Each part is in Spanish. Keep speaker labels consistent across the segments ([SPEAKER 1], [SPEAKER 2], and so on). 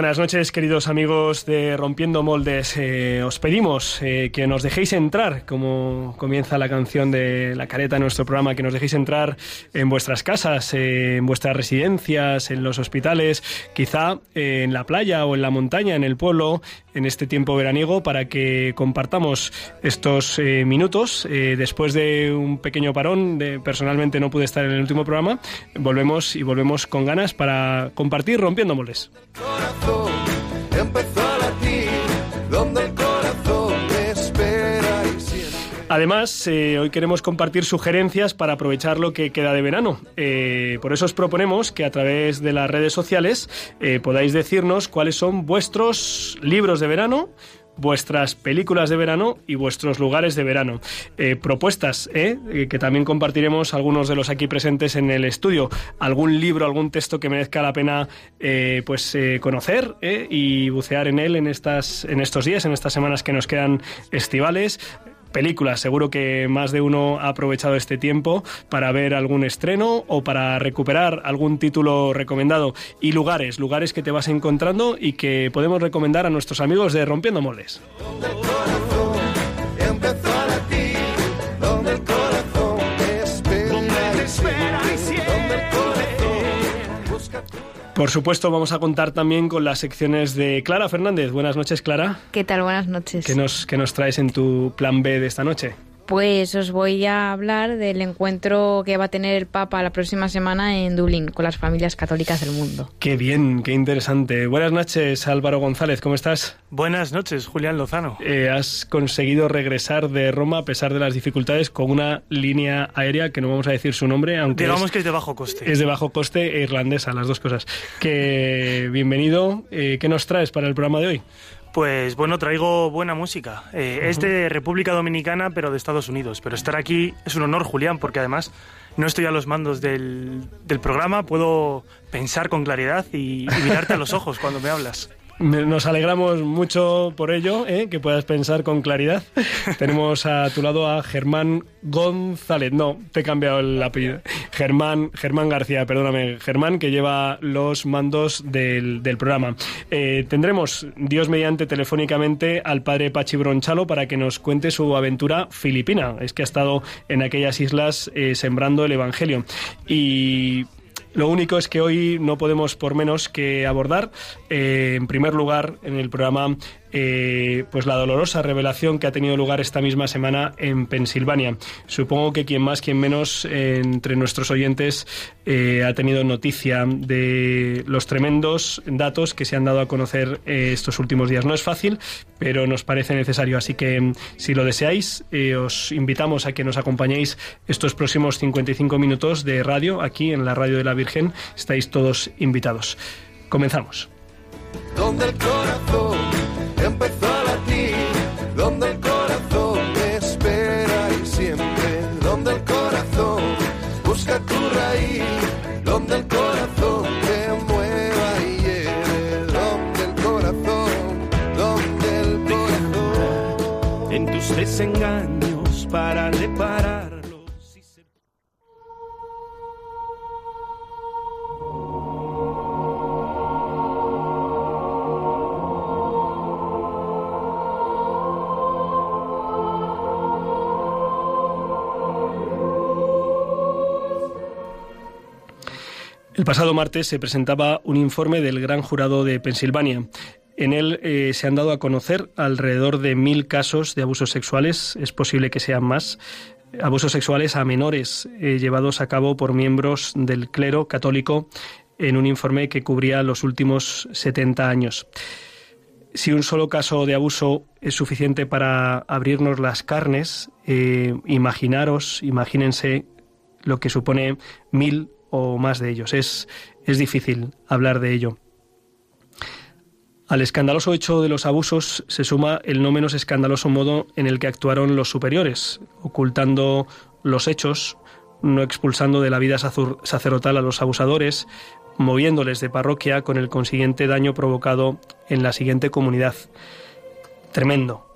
[SPEAKER 1] Buenas noches, queridos amigos de Rompiendo Moldes. Eh, os pedimos eh, que nos dejéis entrar, como comienza la canción de la careta de nuestro programa, que nos dejéis entrar en vuestras casas, eh, en vuestras residencias, en los hospitales, quizá en la playa o en la montaña, en el pueblo, en este tiempo veraniego, para que compartamos estos minutos. después de un pequeño parón, de, personalmente no pude estar en el último programa, volvemos y volvemos con ganas para compartir Rompiendo empezó Además, eh, hoy queremos compartir sugerencias para aprovechar lo que queda de verano. Eh, por eso os proponemos que a través de las redes sociales eh, podáis decirnos cuáles son vuestros libros de verano, vuestras películas de verano y vuestros lugares de verano. Propuestas, que también compartiremos algunos de los aquí presentes en el estudio. Algún libro, algún texto que merezca la pena pues conocer y bucear en él en, estas, en estos días, en estas semanas que nos quedan estivales películas. Seguro que más de uno ha aprovechado este tiempo para ver algún estreno o para recuperar algún título recomendado. Y lugares, lugares que te vas encontrando y que podemos recomendar a nuestros amigos de Rompiendo Moldes. Por supuesto, vamos a contar también con las secciones de Clara Fernández. Buenas noches, Clara.
[SPEAKER 2] ¿Qué tal? Buenas noches.
[SPEAKER 1] ¿Qué nos, qué nos traes en tu plan B de esta noche?
[SPEAKER 2] Pues os voy a hablar del encuentro que va a tener el Papa la próxima semana en Dublín con las familias católicas del mundo.
[SPEAKER 1] Qué bien, qué interesante. Buenas noches, Álvaro González, ¿cómo estás?
[SPEAKER 3] Buenas noches, Julián Lozano.
[SPEAKER 1] Eh, has conseguido regresar de Roma a pesar de las dificultades con una línea aérea que no vamos a decir su nombre, aunque
[SPEAKER 3] digamos que es de bajo coste.
[SPEAKER 1] Es de bajo coste e irlandesa, las dos cosas. Que bienvenido. Eh, ¿Qué nos traes para el programa de hoy?
[SPEAKER 3] Pues bueno, traigo buena música. Eh, es de República Dominicana, pero de Estados Unidos. Pero estar aquí es un honor, Julián, porque además no estoy a los mandos del, del programa, puedo pensar con claridad y, y mirarte a los ojos cuando me hablas.
[SPEAKER 1] Nos alegramos mucho por ello, ¿eh? que puedas pensar con claridad. Tenemos a tu lado a Germán González. No, te he cambiado el apellido. Germán, Germán García, perdóname. Germán, que lleva los mandos del, programa. Eh, tendremos, Dios mediante, telefónicamente al padre Pachi Bronchalo para que nos cuente su aventura filipina. Es que ha estado en aquellas islas eh, sembrando el Evangelio. Y lo único es que hoy no podemos por menos que abordar, eh, en primer lugar, en el programa eh, pues la dolorosa revelación que ha tenido lugar esta misma semana en Pensilvania. Supongo que quien más, quien menos entre nuestros oyentes eh, ha tenido noticia de los tremendos datos que se han dado a conocer eh, estos últimos días. No es fácil, pero nos parece necesario. Así que si lo deseáis, os invitamos a que nos acompañéis estos próximos 55 minutos de radio aquí en la Radio de la Virgen. Estáis todos invitados. Comenzamos. Empezó a latir, donde el corazón te espera y siempre, donde el corazón busca tu raíz, donde el corazón te mueva y lleve, donde el corazón, donde el corazón, en tus desengaños para reparar El pasado martes se presentaba un informe del Gran Jurado de Pensilvania. En él eh, se han dado a conocer alrededor de mil casos de abusos sexuales, es posible que sean más, abusos sexuales a menores eh, llevados a cabo por miembros del clero católico en un informe que cubría los últimos 70 años. Si un solo caso de abuso es suficiente para abrirnos las carnes, eh, imaginaros, imagínense lo que supone mil o más de ellos. Es, es difícil hablar de ello. Al escandaloso hecho de los abusos se suma el no menos escandaloso modo en el que actuaron los superiores, ocultando los hechos, no expulsando de la vida sacerdotal a los abusadores, moviéndoles de parroquia con el consiguiente daño provocado en la siguiente comunidad. Tremendo.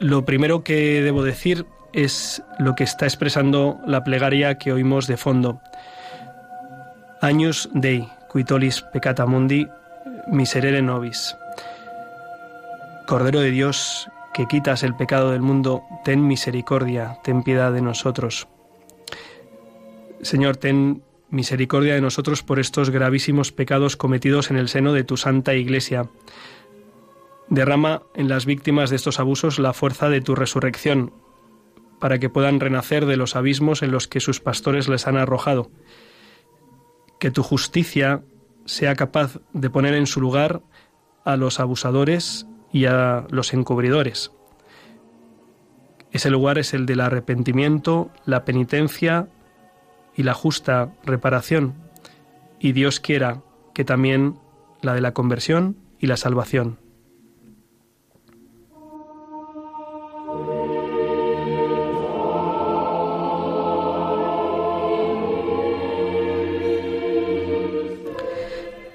[SPEAKER 1] Lo primero que debo decir es lo que está expresando la plegaria que oímos de fondo. Años Dei, quitolis peccata mundi, miserere nobis. Cordero de Dios, que quitas el pecado del mundo, ten misericordia, ten piedad de nosotros. Señor, ten misericordia de nosotros por estos gravísimos pecados cometidos en el seno de tu Santa Iglesia. Derrama en las víctimas de estos abusos la fuerza de tu resurrección, para que puedan renacer de los abismos en los que sus pastores les han arrojado. Que tu justicia sea capaz de poner en su lugar a los abusadores y a los encubridores. Ese lugar es el del arrepentimiento, la penitencia y la justa reparación. Y Dios quiera que también la de la conversión y la salvación.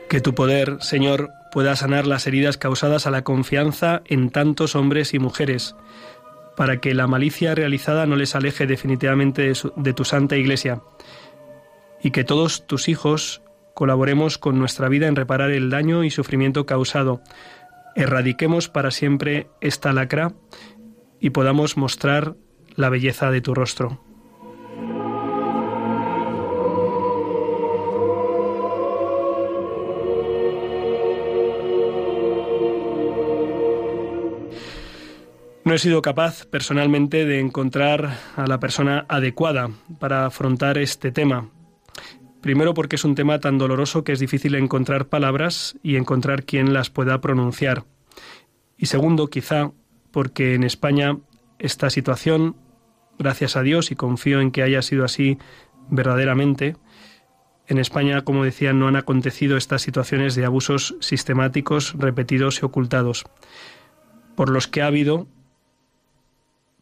[SPEAKER 1] Que tu poder, Señor, pueda sanar las heridas causadas a la confianza en tantos hombres y mujeres, para que la malicia realizada no les aleje definitivamente de, tu santa Iglesia, y que todos tus hijos colaboremos con nuestra vida en reparar el daño y sufrimiento causado, erradiquemos para siempre esta lacra y podamos mostrar la belleza de tu rostro. No he sido capaz personalmente de encontrar a la persona adecuada para afrontar este tema. Primero porque es un tema tan doloroso que es difícil encontrar palabras y encontrar quien las pueda pronunciar. Y segundo, quizá porque en España esta situación, gracias a Dios, y confío en que haya sido así verdaderamente, en España, como decía, no han acontecido estas situaciones de abusos sistemáticos, repetidos y ocultados, por los que ha habido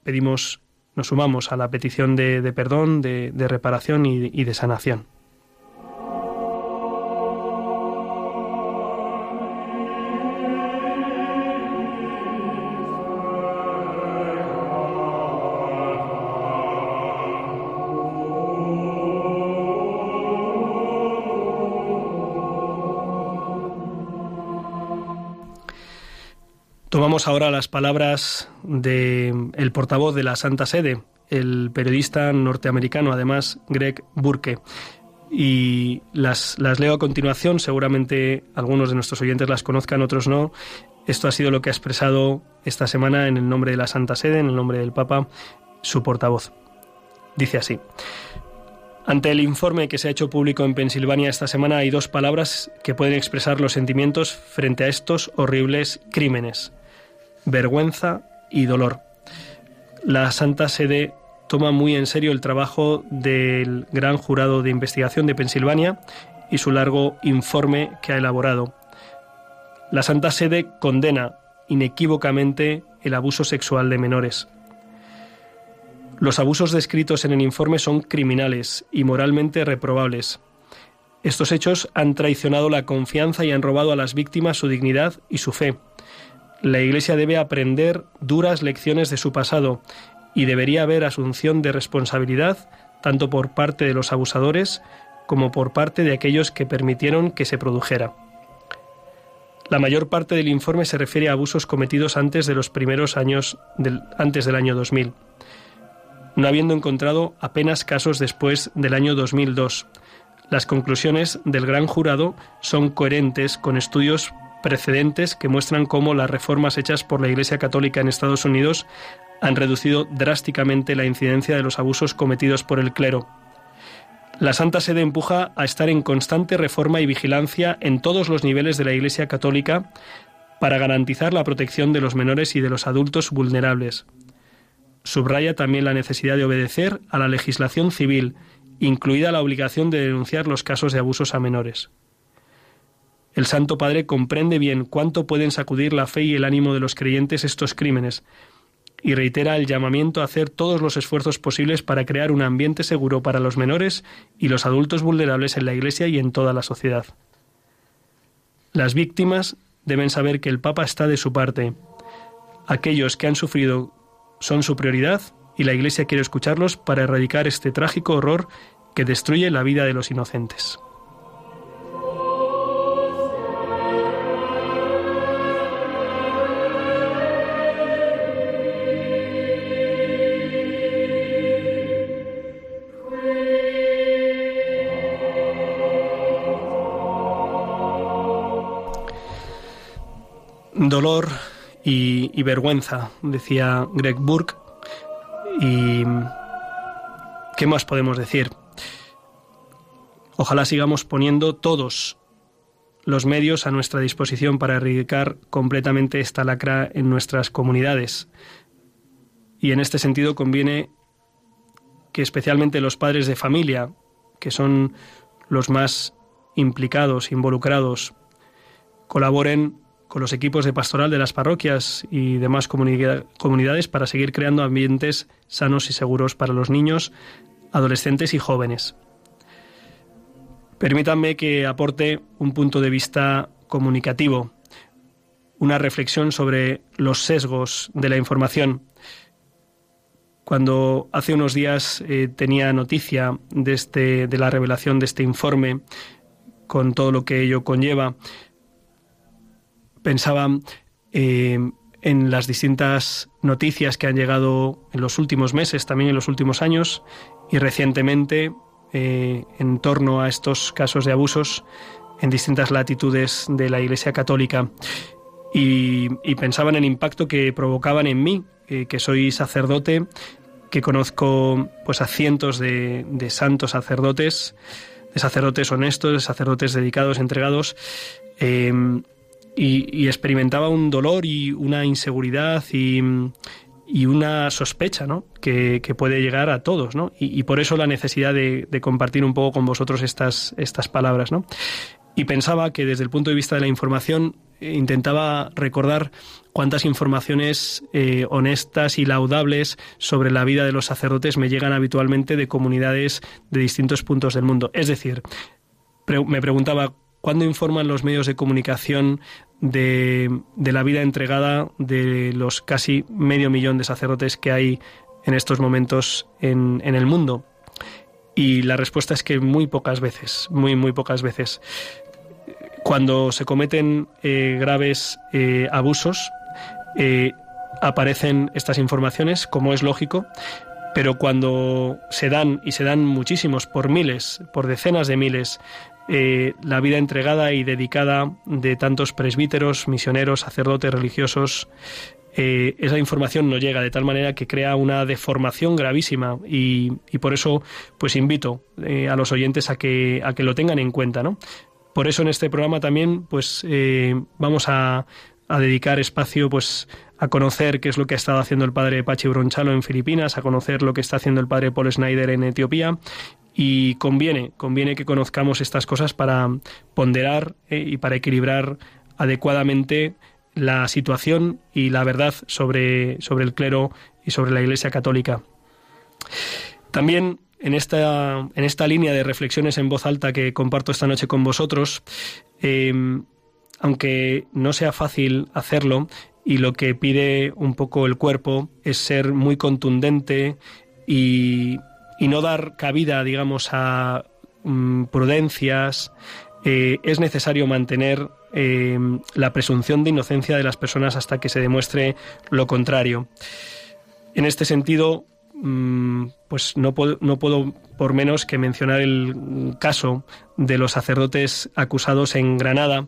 [SPEAKER 1] pedimos, nos sumamos a la petición de, perdón, de, reparación y de sanación. Tomamos ahora las palabras del el portavoz de la Santa Sede, el periodista norteamericano, además, Greg Burke. Y las, las leo a continuación, seguramente algunos de nuestros oyentes las conozcan, otros no. Esto ha sido lo que ha expresado esta semana en el nombre de la Santa Sede, en el nombre del Papa, su portavoz. Dice así. Ante el informe que se ha hecho público en Pensilvania esta semana hay dos palabras que pueden expresar los sentimientos frente a estos horribles crímenes vergüenza y dolor. La Santa Sede toma muy en serio el trabajo del gran jurado de investigación de Pensilvania y su largo informe que ha elaborado. La Santa Sede condena inequívocamente el abuso sexual de menores. Los abusos descritos en el informe son criminales y moralmente reprobables. Estos hechos han traicionado la confianza y han robado a las víctimas su dignidad y su fe la Iglesia debe aprender duras lecciones de su pasado y debería haber asunción de responsabilidad tanto por parte de los abusadores como por parte de aquellos que permitieron que se produjera. La mayor parte del informe se refiere a abusos cometidos antes de los primeros años del, antes del año 2000, no habiendo encontrado apenas casos después del año 2002. Las conclusiones del gran jurado son coherentes con estudios precedentes que muestran cómo las reformas hechas por la Iglesia Católica en Estados Unidos han reducido drásticamente la incidencia de los abusos cometidos por el clero. La Santa Sede empuja a estar en constante reforma y vigilancia en todos los niveles de la Iglesia Católica para garantizar la protección de los menores y de los adultos vulnerables. Subraya también la necesidad de obedecer a la legislación civil, incluida la obligación de denunciar los casos de abusos a menores. El Santo Padre comprende bien cuánto pueden sacudir la fe y el ánimo de los creyentes estos crímenes y reitera el llamamiento a hacer todos los esfuerzos posibles para crear un ambiente seguro para los menores y los adultos vulnerables en la Iglesia y en toda la sociedad. Las víctimas deben saber que el Papa está de su parte. Aquellos que han sufrido son su prioridad y la Iglesia quiere escucharlos para erradicar este trágico horror que destruye la vida de los inocentes. Dolor y, vergüenza, decía Greg Burke. ¿Y qué más podemos decir? Ojalá sigamos poniendo todos los medios a nuestra disposición para erradicar completamente esta lacra en nuestras comunidades. Y en este sentido conviene que especialmente los padres de familia, que son los más implicados, involucrados, colaboren con los equipos de pastoral de las parroquias y demás comunidades para seguir creando ambientes sanos y seguros para los niños, adolescentes y jóvenes. Permítanme que aporte un punto de vista comunicativo, una reflexión sobre los sesgos de la información. Cuando hace unos días eh, tenía noticia de, este, de la revelación de este informe, con todo lo que ello conlleva, pensaba eh, en las distintas noticias que han llegado en los últimos meses, también en los últimos años y recientemente eh, en torno a estos casos de abusos en distintas latitudes de la Iglesia Católica. Y, pensaba en el impacto que provocaban en mí, eh, que soy sacerdote, que conozco pues a cientos de, de santos sacerdotes, de sacerdotes honestos, de sacerdotes dedicados, entregados, y, experimentaba un dolor y una inseguridad y, una sospecha ¿no? que, puede llegar a todos. ¿no? Y, por eso la necesidad de, compartir un poco con vosotros estas, estas palabras. ¿no? Y pensaba que desde el punto de vista de la información eh, intentaba recordar cuántas informaciones eh, honestas y laudables sobre la vida de los sacerdotes me llegan habitualmente de comunidades de distintos puntos del mundo. Es decir, me preguntaba ¿Cuándo informan los medios de comunicación de, la vida entregada de los casi medio millón de sacerdotes que hay en estos momentos en, el mundo? Y la respuesta es que muy pocas veces, muy, muy pocas veces. Cuando se cometen eh, graves eh, abusos, eh, aparecen estas informaciones, como es lógico, pero cuando se dan, y se dan muchísimos, por miles, por decenas de miles, eh, la vida entregada y dedicada de tantos presbíteros, misioneros, sacerdotes, religiosos, eh, esa información no llega de tal manera que crea una deformación gravísima y, por eso pues invito eh, a los oyentes a que, a que lo tengan en cuenta. ¿no? Por eso en este programa también pues vamos a, a, dedicar espacio pues a conocer qué es lo que ha estado haciendo el padre Pachi Bronchalo en Filipinas, a conocer lo que está haciendo el padre Paul Schneider en Etiopía y conviene, conviene que conozcamos estas cosas para ponderar eh, y para equilibrar adecuadamente la situación y la verdad sobre, sobre el clero y sobre la Iglesia Católica. También en esta, en esta línea de reflexiones en voz alta que comparto esta noche con vosotros, em, aunque no sea fácil hacerlo, y lo que pide un poco el cuerpo es ser muy contundente y, y no dar cabida, digamos, a mm, prudencias, eh, es necesario mantener eh, la presunción de inocencia de las personas hasta que se demuestre lo contrario. En este sentido, mm, pues no puedo, no puedo por menos que mencionar el caso de los sacerdotes acusados en Granada,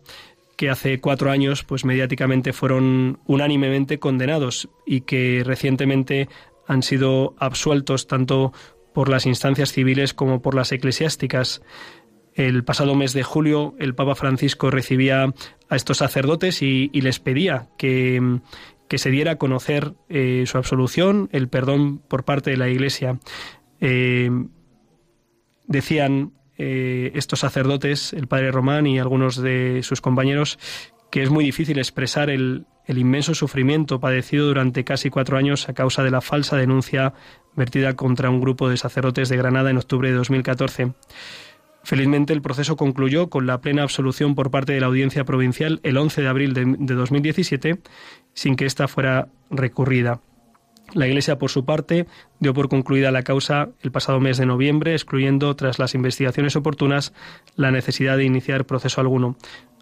[SPEAKER 1] que hace cuatro años, pues mediáticamente fueron unánimemente condenados y que recientemente han sido absueltos tanto por las instancias civiles como por las eclesiásticas. El pasado mes de julio el Papa Francisco recibía a estos sacerdotes y, les pedía que, se diera a conocer eh, su absolución, el perdón por parte de la Iglesia. Eh, decían eh, estos sacerdotes, el padre Román y algunos de sus compañeros, que es muy difícil expresar el, el inmenso sufrimiento padecido durante casi cuatro años a causa de la falsa denuncia vertida contra un grupo de sacerdotes de Granada en octubre de 2014. Felizmente el proceso concluyó con la plena absolución por parte de la Audiencia Provincial el 11 de abril de, 2017, sin que ésta fuera recurrida. La Iglesia, por su parte, dio por concluida la causa el pasado mes de noviembre, excluyendo, tras las investigaciones oportunas, la necesidad de iniciar proceso alguno.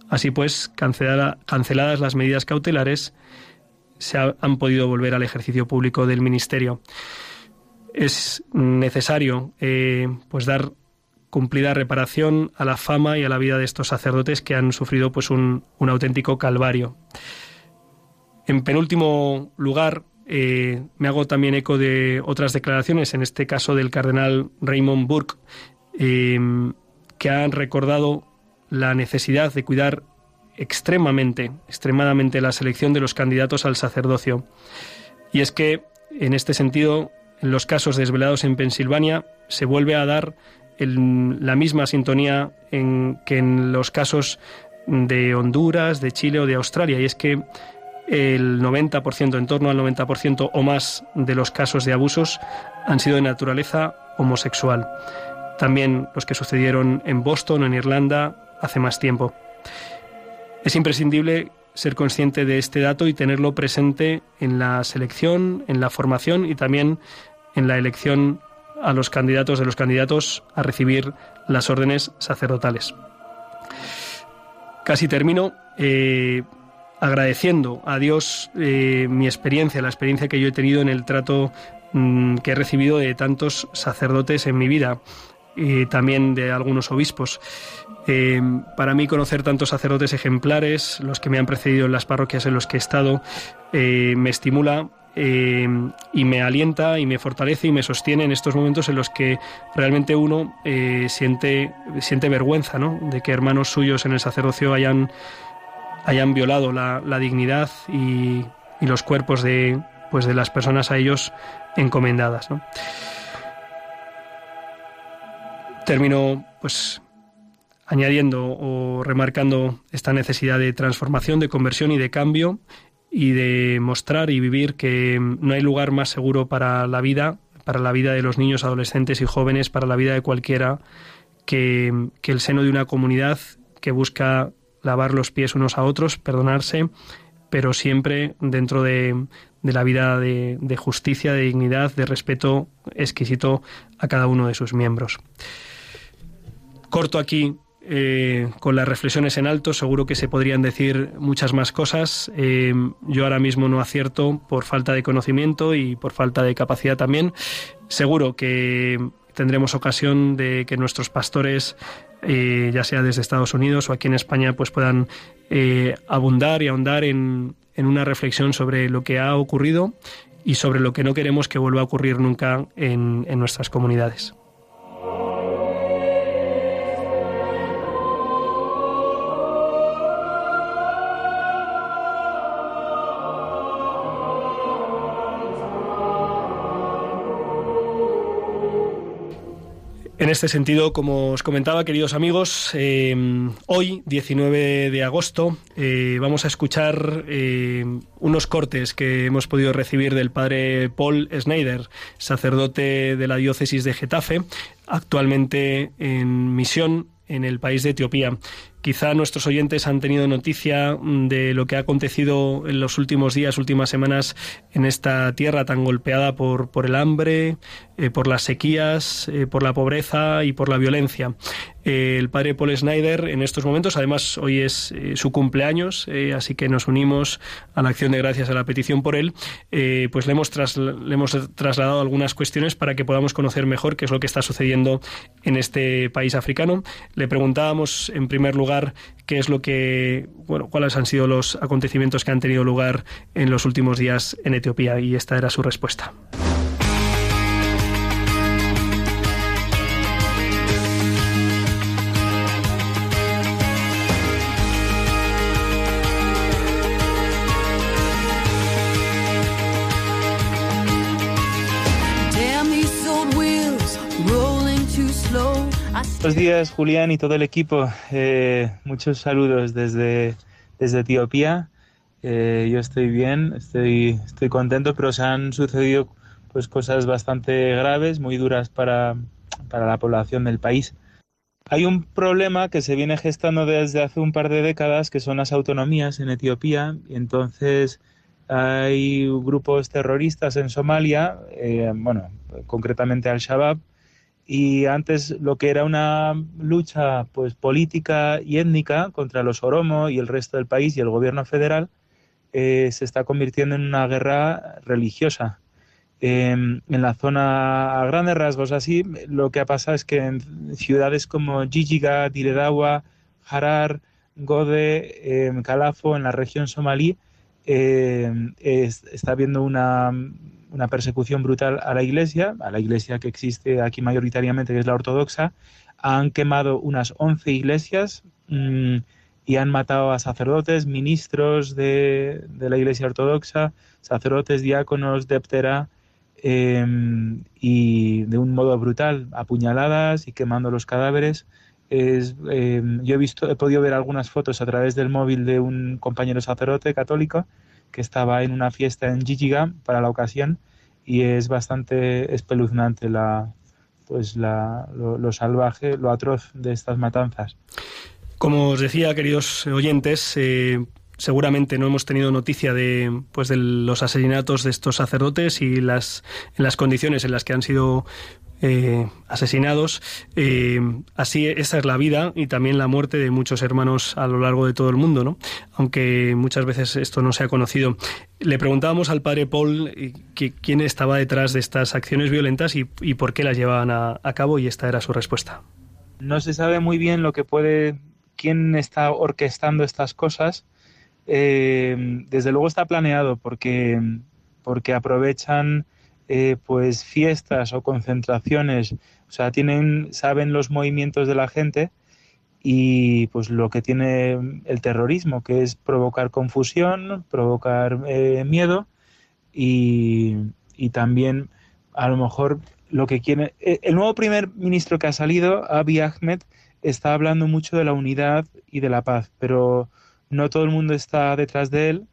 [SPEAKER 1] Así pues, canceladas las medidas cautelares, se han podido volver al ejercicio público del Ministerio. Es necesario eh, pues dar cumplida reparación a la fama y a la vida de estos sacerdotes que han sufrido pues un, auténtico calvario. En penúltimo lugar, eh, me hago también eco de otras declaraciones, en este caso del cardenal Raymond Burke, eh, que han recordado la necesidad de cuidar extremadamente, extremadamente la selección de los candidatos al sacerdocio. Y es que, en este sentido, en los casos desvelados en Pensilvania se vuelve a dar la misma sintonía que en los casos de Honduras, de Chile o de Australia, y es que el 90%, en torno al 90% o más de los casos de abusos han sido de naturaleza homosexual. También los que sucedieron en Boston, en Irlanda, hace más tiempo. Es imprescindible ser consciente de este dato y tenerlo presente en la selección, en la formación y también en la elección a los candidatos de los candidatos a recibir las órdenes sacerdotales. Casi termino eh, agradeciendo a Dios eh, mi experiencia, la experiencia que yo he tenido en el trato mm, que he recibido de tantos sacerdotes en mi vida y también de algunos obispos. Eh, para mí conocer tantos sacerdotes ejemplares, los que me han precedido en las parroquias en los que he estado, eh, me estimula eh, y me alienta y me fortalece y me sostiene en estos momentos en los que realmente uno siente, siente vergüenza ¿no? de que hermanos suyos en el sacerdocio hayan, hayan violado la, dignidad y, y, los cuerpos de, pues de las personas a ellos encomendadas. ¿no? Termino pues añadiendo o remarcando esta necesidad de transformación, de conversión y de cambio y de mostrar y vivir que no hay lugar más seguro para la vida, para la vida de los niños, adolescentes y jóvenes, para la vida de cualquiera, que, el seno de una comunidad que busca lavar los pies unos a otros, perdonarse, pero siempre dentro de, la vida de, de justicia, de dignidad, de respeto exquisito a cada uno de sus miembros. Corto aquí eh, con las reflexiones en alto, seguro que se podrían decir muchas más cosas. Eh, yo ahora mismo no acierto por falta de conocimiento y por falta de capacidad también. Seguro que tendremos ocasión de que nuestros pastores, eh, ya sea desde Estados Unidos o aquí en España, pues puedan abundar y ahondar en, una reflexión sobre lo que ha ocurrido y sobre lo que no queremos que vuelva a ocurrir nunca en nuestras comunidades. En este sentido, como os comentaba, queridos amigos, eh, hoy, 19 de agosto, eh, vamos a escuchar eh, unos cortes que hemos podido recibir del padre Paul Schneider, sacerdote de la diócesis de Getafe, actualmente en misión en el país de Etiopía. Quizá nuestros oyentes han tenido noticia de lo que ha acontecido en los últimos días, últimas semanas en esta tierra tan golpeada por, por el hambre, eh, por las sequías, eh, por la pobreza y por la violencia. Eh, el padre Paul Schneider en estos momentos, además hoy es su cumpleaños, así que nos unimos a la acción de gracias a la petición por él, pues le hemos, le hemos trasladado algunas cuestiones para que podamos conocer mejor qué es lo que está sucediendo en este país africano. Le preguntábamos en primer lugar qué es lo que, bueno, cuáles han sido los acontecimientos que han tenido lugar en los últimos días en Etiopía y esta era su respuesta.
[SPEAKER 4] Buenos días, Julián y todo el equipo. Eh, muchos saludos desde, desde Etiopía. Eh, yo estoy bien, estoy, estoy contento, pero se han sucedido pues, cosas bastante graves, muy duras para, para la población del país. Hay un problema que se viene gestando desde hace un par de décadas, que son las autonomías en Etiopía, y entonces hay grupos terroristas en Somalia, eh, bueno, concretamente Al-Shabaab, y antes lo que era una lucha pues política y étnica contra los Oromo y el resto del país y el gobierno federal eh, se está convirtiendo en una guerra religiosa. en la zona, a grandes rasgos así, lo que ha pasado es que en ciudades como Jijiga, Diredawa, Harar, Gode, eh, Calafo, en la región somalí, eh, está habiendo una, una, persecución brutal a la iglesia, a la iglesia que existe aquí mayoritariamente, que es la ortodoxa. Han quemado unas 11 iglesias mmm, y han matado a sacerdotes, ministros de, de, la iglesia ortodoxa, sacerdotes, diáconos, deptera, eh, y de un modo brutal, apuñaladas y quemando los cadáveres. Es, eh, yo he visto, he podido ver algunas fotos a través del móvil de un compañero sacerdote católico que estaba en una fiesta en Jijiga para la ocasión y es bastante espeluznante la, pues la, lo, lo salvaje, lo atroz de estas matanzas.
[SPEAKER 1] Como os decía, queridos oyentes, eh, seguramente no hemos tenido noticia de pues de los asesinatos de estos sacerdotes y las en las condiciones en las que han sido eh, asesinados. Eh, así, esa es la vida y también la muerte de muchos hermanos a lo largo de todo el mundo, ¿no? Aunque muchas veces esto no se ha conocido. Le preguntábamos al padre Paul eh, que, quién estaba detrás de estas acciones violentas y, por qué las llevaban a, a, cabo y esta era su respuesta.
[SPEAKER 4] No se sabe muy bien lo que puede, quién está orquestando estas cosas. desde luego está planeado porque, porque aprovechan eh, pues fiestas o concentraciones, o sea, tienen, saben los movimientos de la gente y pues lo que tiene el terrorismo, que es provocar confusión, provocar eh, miedo y, y, también a lo mejor lo que quiere... Eh, el nuevo primer ministro que ha salido, Abiy Ahmed, está hablando mucho de la unidad y de la paz, pero no todo el mundo está detrás de él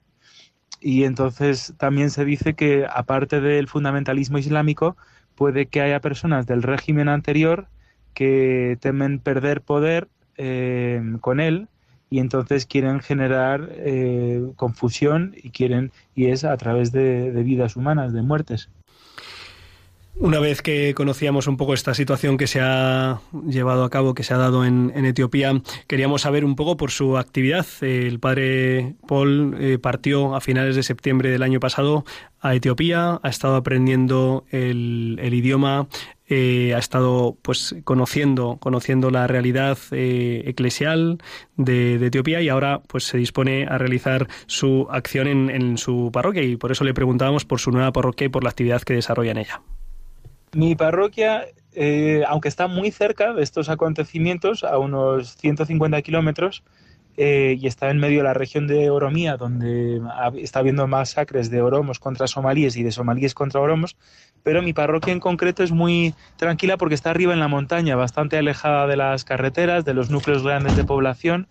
[SPEAKER 4] y entonces también se dice que aparte del fundamentalismo islámico, puede que haya personas del régimen anterior que temen perder poder eh, con él y entonces quieren generar eh, confusión y quieren y es a través de, de vidas humanas, de muertes.
[SPEAKER 1] Una vez que conocíamos un poco esta situación que se ha llevado a cabo, que se ha dado en, Etiopía, queríamos saber un poco por su actividad. El padre Paul eh, partió a finales de septiembre del año pasado a Etiopía, ha estado aprendiendo el, idioma, eh, ha estado pues conociendo, conociendo la realidad eh, eclesial de, Etiopía y ahora pues se dispone a realizar su acción en su parroquia y por eso le preguntábamos por su nueva parroquia y por la actividad que desarrolla en ella.
[SPEAKER 4] Mi parroquia, eh, aunque está muy cerca de estos acontecimientos, a unos 150 kilómetros, eh, y está en medio de la región de Oromía, donde está habiendo masacres de oromos contra somalíes y de somalíes contra oromos, pero mi parroquia en concreto es muy tranquila porque está arriba en la montaña, bastante alejada de las carreteras, de los núcleos grandes de población.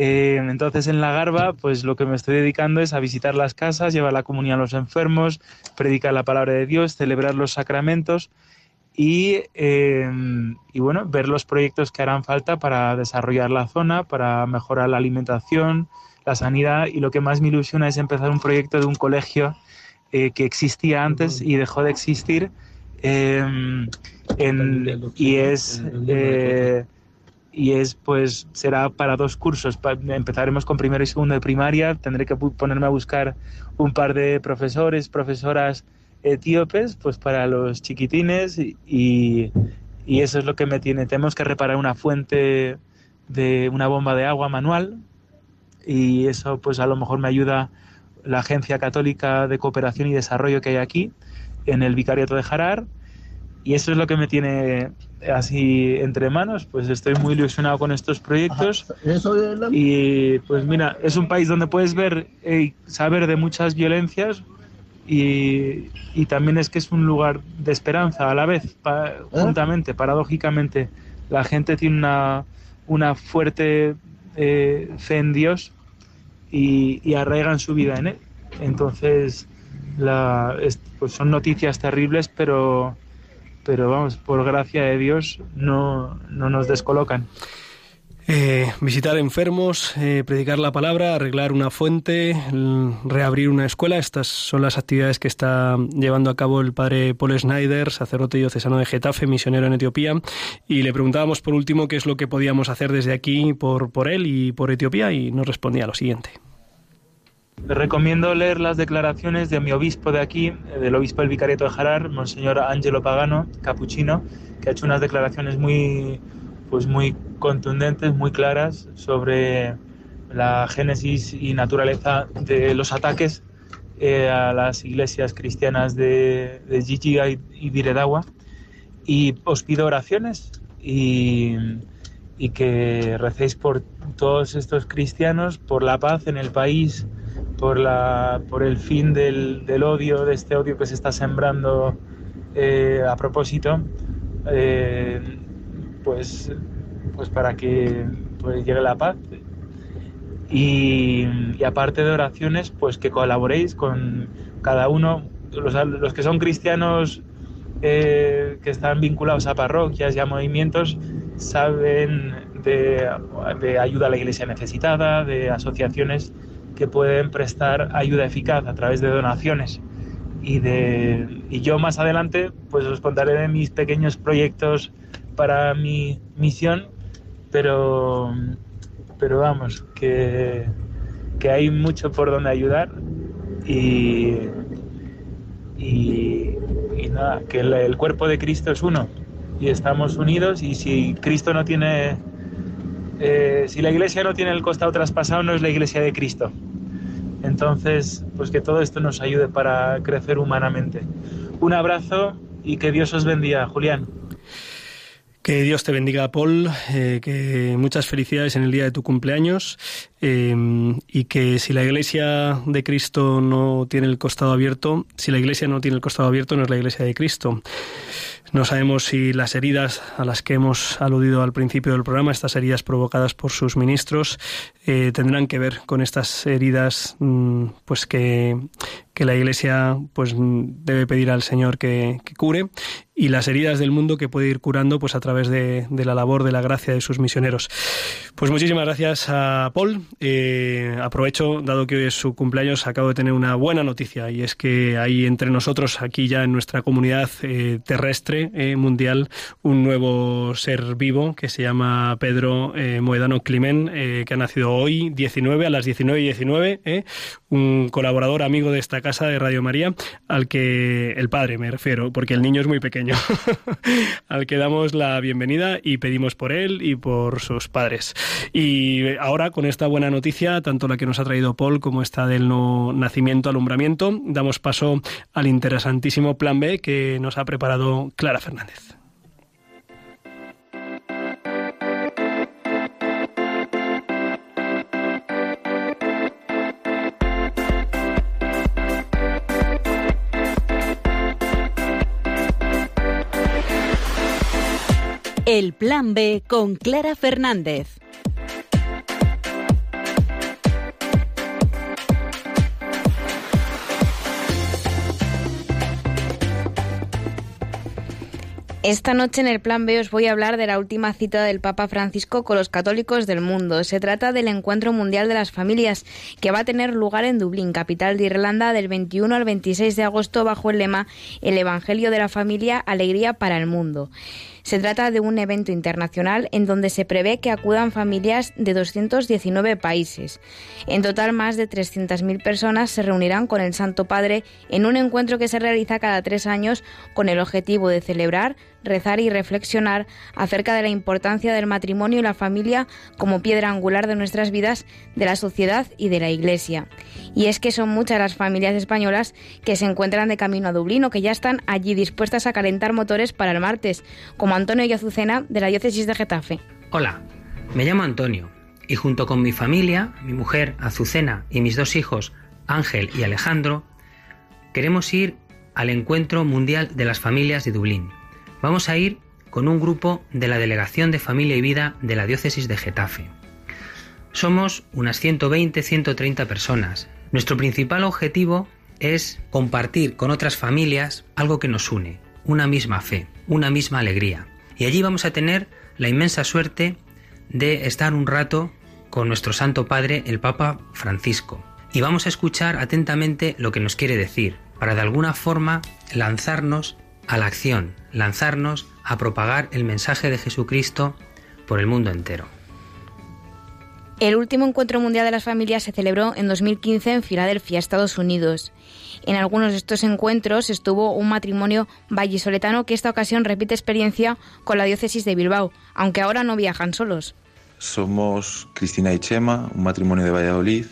[SPEAKER 4] Eh, entonces en la Garba, pues lo que me estoy dedicando es a visitar las casas, llevar la comunión a los enfermos, predicar la palabra de Dios, celebrar los sacramentos y, eh, y, bueno, ver los proyectos que harán falta para desarrollar la zona, para mejorar la alimentación, la sanidad. Y lo que más me ilusiona es empezar un proyecto de un colegio eh, que existía antes y dejó de existir eh, en, y es y es pues será para dos cursos. Empezaremos con primero y segundo de primaria. Tendré que ponerme a buscar un par de profesores, profesoras etíopes, pues para los chiquitines y, y eso es lo que me tiene. Tenemos que reparar una fuente de una bomba de agua manual y eso pues a lo mejor me ayuda la Agencia Católica de Cooperación y Desarrollo que hay aquí en el Vicariato de Jarar y eso es lo que me tiene así entre manos, pues estoy muy ilusionado con estos proyectos. Y pues mira, es un país donde puedes ver y saber de muchas violencias y, y, también es que es un lugar de esperanza a la vez, pa, juntamente, paradójicamente. la gente tiene una, una fuerte eh, fe en Dios y, y, arraigan su vida en Él. Entonces, la, pues son noticias terribles, pero, pero vamos, por gracia de Dios no, no nos descolocan.
[SPEAKER 1] Eh, visitar enfermos, eh, predicar la palabra, arreglar una fuente, reabrir una escuela. Estas son las actividades que está llevando a cabo el padre Paul Snyder, sacerdote diocesano de Getafe, misionero en Etiopía. Y le preguntábamos por último qué es lo que podíamos hacer desde aquí por, por él y por Etiopía y nos respondía lo siguiente.
[SPEAKER 4] Recomiendo leer las declaraciones de mi obispo de aquí, del obispo del Vicariato de Jarar, Monseñor Angelo Pagano, capuchino, que ha hecho unas declaraciones muy, pues muy contundentes, muy claras sobre la génesis y naturaleza de los ataques eh, a las iglesias cristianas de, de y, y. Y os pido oraciones y, y que recéis por todos estos cristianos, por la paz en el país, por, la, por el fin del, del odio, de este odio que se está sembrando eh, a propósito, eh, pues, pues para que pues, llegue la paz. Y, aparte de oraciones, pues que colaboréis con cada uno, los, los que son cristianos eh, que están vinculados a parroquias y a movimientos, saben de, de ayuda a la iglesia necesitada, de asociaciones que pueden prestar ayuda eficaz a través de donaciones. Y, de, y yo más adelante pues os contaré de mis pequeños proyectos para mi misión, pero, pero vamos, que, que hay mucho por donde ayudar y, y, nada, que el, cuerpo de Cristo es uno y estamos unidos y si Cristo no tiene, eh, si la iglesia no tiene el costado traspasado no es la iglesia de Cristo. Entonces, pues que todo esto nos ayude para crecer humanamente. Un abrazo y que Dios os bendiga, Julián.
[SPEAKER 1] Que Dios te bendiga, Paul, eh, que muchas felicidades en el día de tu cumpleaños eh, y que si la Iglesia de Cristo no tiene el costado abierto, si la Iglesia no tiene el costado abierto, no es la Iglesia de Cristo. No sabemos si las heridas a las que hemos aludido al principio del programa, estas heridas provocadas por sus ministros, eh, tendrán que ver con estas heridas mmm, pues que, que, la Iglesia pues debe pedir al Señor que, cure y las heridas del mundo que puede ir curando pues a través de, de la labor de la gracia de sus misioneros. Pues muchísimas gracias a Paul. Eh, aprovecho, dado que hoy es su cumpleaños, acabo de tener una buena noticia y es que hay entre nosotros, aquí ya en nuestra comunidad eh, terrestre, eh, mundial un nuevo ser vivo que se llama Pedro eh, Moedano Climen, eh, que ha nacido hoy 19 a las 19 y 19, eh, un colaborador amigo de esta casa de Radio María, al que el padre me refiero, porque el niño es muy pequeño, al que damos la bienvenida y pedimos por él y por sus padres. Y ahora con esta buena noticia, tanto la que nos ha traído Paul como esta del no nacimiento, alumbramiento, damos paso al interesantísimo plan B que nos ha preparado Clara Fernández.
[SPEAKER 5] El Plan B con Clara Fernández.
[SPEAKER 2] Esta noche en el Plan B os voy a hablar de la última cita del Papa Francisco con los católicos del mundo. Se trata del Encuentro Mundial de las Familias que va a tener lugar en Dublín, capital de Irlanda, del 21 al 26 de agosto bajo el lema El Evangelio de la Familia, Alegría para el Mundo. Se trata de un evento internacional en donde se prevé que acudan familias de 219 países. En total, más de 300.000 personas se reunirán con el Santo Padre en un encuentro que se realiza cada tres años con el objetivo de celebrar, rezar y reflexionar acerca de la importancia del matrimonio y la familia como piedra angular de nuestras vidas, de la sociedad y de la Iglesia. Y es que son muchas las familias españolas que se encuentran de camino a Dublín o que ya están allí dispuestas a calentar motores para el martes, como Antonio y Azucena de la diócesis de Getafe.
[SPEAKER 6] Hola, me llamo Antonio y junto con mi familia, mi mujer Azucena y mis dos hijos Ángel y Alejandro, queremos ir al encuentro mundial de las familias de Dublín. Vamos a ir con un grupo de la Delegación de Familia y Vida de la Diócesis de Getafe. Somos unas 120-130 personas. Nuestro principal objetivo es compartir con otras familias algo que nos une, una misma fe, una misma alegría. Y allí vamos a tener la inmensa suerte de estar un rato con nuestro Santo Padre, el Papa Francisco. Y vamos a escuchar atentamente lo que nos quiere decir, para de alguna forma lanzarnos a la acción, lanzarnos a propagar el mensaje de Jesucristo por el mundo entero.
[SPEAKER 2] El último encuentro mundial de las familias se celebró en 2015 en Filadelfia, Estados Unidos. En algunos de estos encuentros estuvo un matrimonio vallisoletano que esta ocasión repite experiencia con la diócesis de Bilbao, aunque ahora no viajan solos.
[SPEAKER 7] Somos Cristina y Chema, un matrimonio de Valladolid,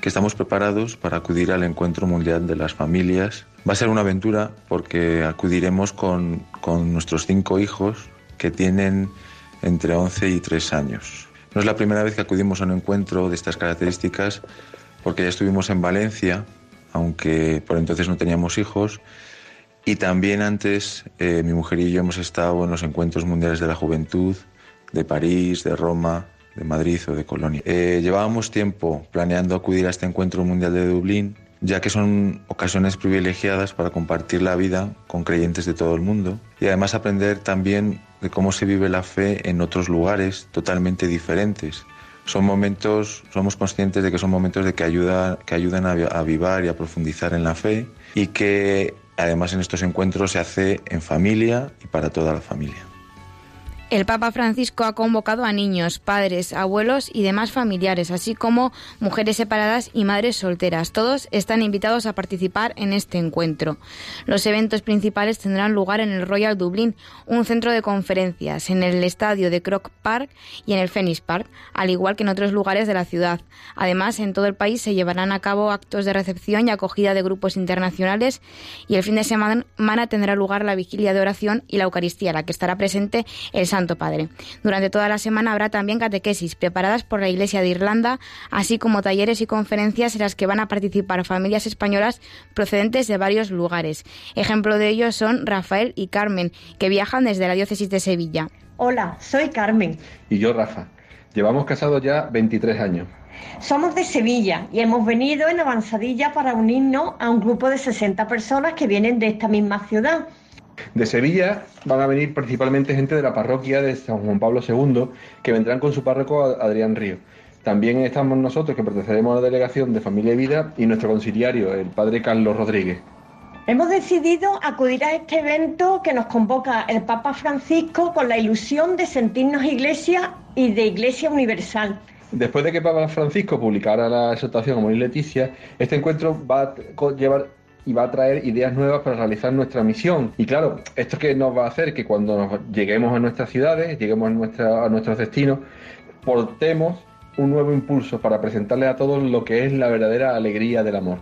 [SPEAKER 7] que estamos preparados para acudir al encuentro mundial de las familias. Va a ser una aventura porque acudiremos con, con nuestros cinco hijos que tienen entre 11 y 3 años. No es la primera vez que acudimos a un encuentro de estas características, porque ya estuvimos en Valencia, aunque por entonces no teníamos hijos, y también antes eh, mi mujer y yo hemos estado en los encuentros mundiales de la juventud de París, de Roma, de Madrid o de Colonia. Eh, llevábamos tiempo planeando acudir a este encuentro mundial de Dublín, ya que son ocasiones privilegiadas para compartir la vida con creyentes de todo el mundo y además aprender también de cómo se vive la fe en otros lugares totalmente diferentes. Son momentos, somos conscientes de que son momentos de que, ayuda, que ayudan a avivar y a profundizar en la fe y que además en estos encuentros se hace en familia y para toda la familia.
[SPEAKER 2] El Papa Francisco ha convocado a niños, padres, abuelos y demás familiares, así como mujeres separadas y madres solteras. Todos están invitados a participar en este encuentro. Los eventos principales tendrán lugar en el Royal Dublin, un centro de conferencias, en el estadio de Croc Park y en el Phoenix Park, al igual que en otros lugares de la ciudad. Además, en todo el país se llevarán a cabo actos de recepción y acogida de grupos internacionales y el fin de semana tendrá lugar la vigilia de oración y la Eucaristía, la que estará presente el Santo Padre. Durante toda la semana habrá también catequesis preparadas por la Iglesia de Irlanda, así como talleres y conferencias en las que van a participar familias españolas procedentes de varios lugares. Ejemplo de ellos son Rafael y Carmen, que viajan desde la diócesis de Sevilla.
[SPEAKER 8] Hola, soy Carmen.
[SPEAKER 9] Y yo Rafa. Llevamos casados ya 23 años.
[SPEAKER 8] Somos de Sevilla y hemos venido en avanzadilla para unirnos a un grupo de 60 personas que vienen de esta misma ciudad.
[SPEAKER 9] De Sevilla van a venir principalmente gente de la parroquia de San Juan Pablo II, que vendrán con su párroco Adrián Río. También estamos nosotros, que pertenecemos a la delegación de Familia y Vida, y nuestro conciliario, el padre Carlos Rodríguez.
[SPEAKER 8] Hemos decidido acudir a este evento que nos convoca el Papa Francisco con la ilusión de sentirnos iglesia y de iglesia universal.
[SPEAKER 9] Después de que Papa Francisco publicara la exhortación a Morir Leticia, este encuentro va a llevar y va a traer ideas nuevas para realizar nuestra misión. Y claro, esto que nos va a hacer que cuando lleguemos a nuestras ciudades, lleguemos a, a nuestros destinos, portemos un nuevo impulso para presentarles a todos lo que es la verdadera alegría del amor.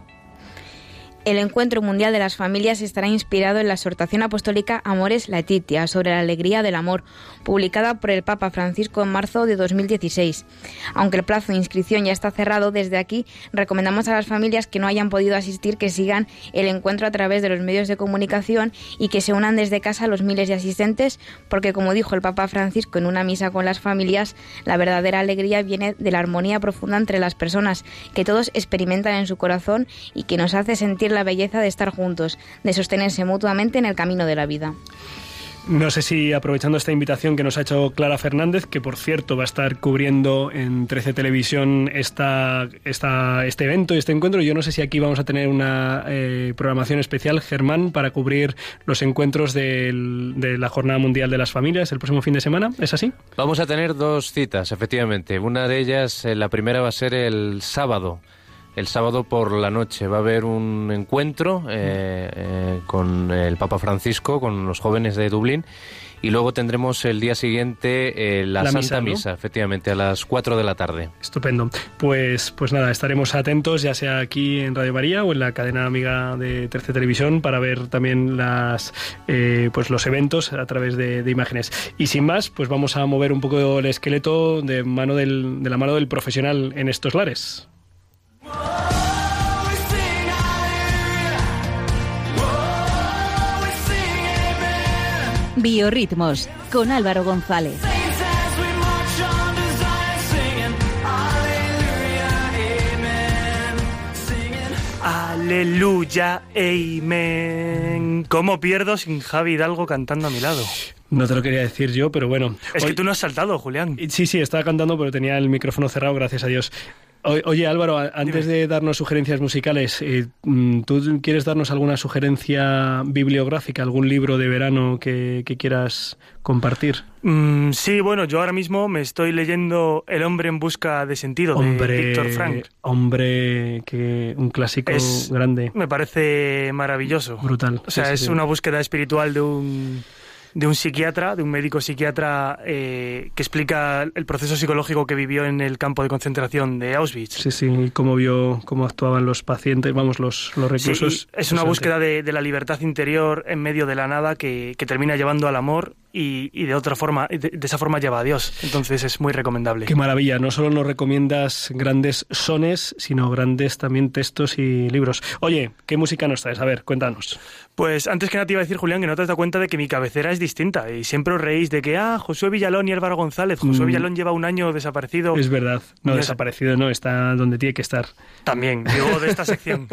[SPEAKER 2] El Encuentro Mundial de las Familias estará inspirado en la exhortación apostólica Amores Laetitia sobre la alegría del amor, publicada por el Papa Francisco en marzo de 2016. Aunque el plazo de inscripción ya está cerrado, desde aquí recomendamos a las familias que no hayan podido asistir que sigan el encuentro a través de los medios de comunicación y que se unan desde casa a los miles de asistentes, porque como dijo el Papa Francisco en una misa con las familias, la verdadera alegría viene de la armonía profunda entre las personas, que todos experimentan en su corazón y que nos hace sentir la belleza de estar juntos, de sostenerse mutuamente en el camino de la vida.
[SPEAKER 1] No sé si aprovechando esta invitación que nos ha hecho Clara Fernández, que por cierto va a estar cubriendo en 13 Televisión esta, esta, este evento y este encuentro, yo no sé si aquí vamos a tener una eh, programación especial, Germán, para cubrir los encuentros de la Jornada Mundial de las Familias el próximo fin de semana. ¿Es así?
[SPEAKER 10] Vamos a tener dos citas, efectivamente. Una de ellas, eh, la primera va a ser el sábado el sábado por la noche va a haber un encuentro eh, eh, con el Papa Francisco, con los jóvenes de Dublín, y luego tendremos el día siguiente eh, la, Santa Misa, efectivamente, a las 4 de la tarde.
[SPEAKER 1] Estupendo. Pues, pues nada, estaremos atentos, ya sea aquí en Radio María o en la cadena amiga de Terce Televisión, para ver también las, pues los eventos a través de, imágenes. Y sin más, pues vamos a mover un poco el esqueleto de, mano del, de la mano del profesional en estos lares.
[SPEAKER 5] Biorritmos con Álvaro González.
[SPEAKER 3] Aleluya, amen. ¿Cómo pierdo sin Javi Hidalgo cantando a mi lado?
[SPEAKER 1] No te lo quería decir yo, pero bueno.
[SPEAKER 3] Es que tú no has saltado, Julián.
[SPEAKER 1] Sí, sí, estaba cantando, pero tenía el micrófono cerrado, gracias a Dios. Oye Álvaro, antes de darnos sugerencias musicales, eh, mm, ¿tú quieres darnos alguna sugerencia bibliográfica, algún libro de verano que, quieras compartir?
[SPEAKER 3] Mm, sí, bueno, yo ahora mismo me estoy leyendo El hombre en busca de sentido
[SPEAKER 1] hombre,
[SPEAKER 3] de Víctor Frank.
[SPEAKER 1] Hombre, que un clásico grande.
[SPEAKER 3] Me parece maravilloso.
[SPEAKER 1] Brutal.
[SPEAKER 3] O sea, es una búsqueda espiritual de un de un psiquiatra, de un médico psiquiatra eh, que explica el proceso psicológico que vivió en el campo de concentración de Auschwitz.
[SPEAKER 1] Sí, sí, y cómo vio cómo actuaban los pacientes, vamos, los, los reclusos.
[SPEAKER 3] es una búsqueda de, la libertad interior en medio de la nada que, que termina llevando al amor y, de otra forma, de, esa forma lleva a Dios. Entonces es muy recomendable.
[SPEAKER 1] Qué maravilla, no solo nos recomiendas grandes sones, sino grandes también textos y libros. Oye, ¿qué música nos traes? A ver, cuéntanos.
[SPEAKER 3] Pues antes que nada te iba a decir, Julián, que no te has dado cuenta de que mi cabecera es distinta y siempre os reís de que, ah, Josué Villalón y Álvaro González. Josué mm. Villalón lleva un año desaparecido.
[SPEAKER 1] Es verdad, no, desaparecido no, está donde tiene que estar.
[SPEAKER 3] También, digo de esta sección.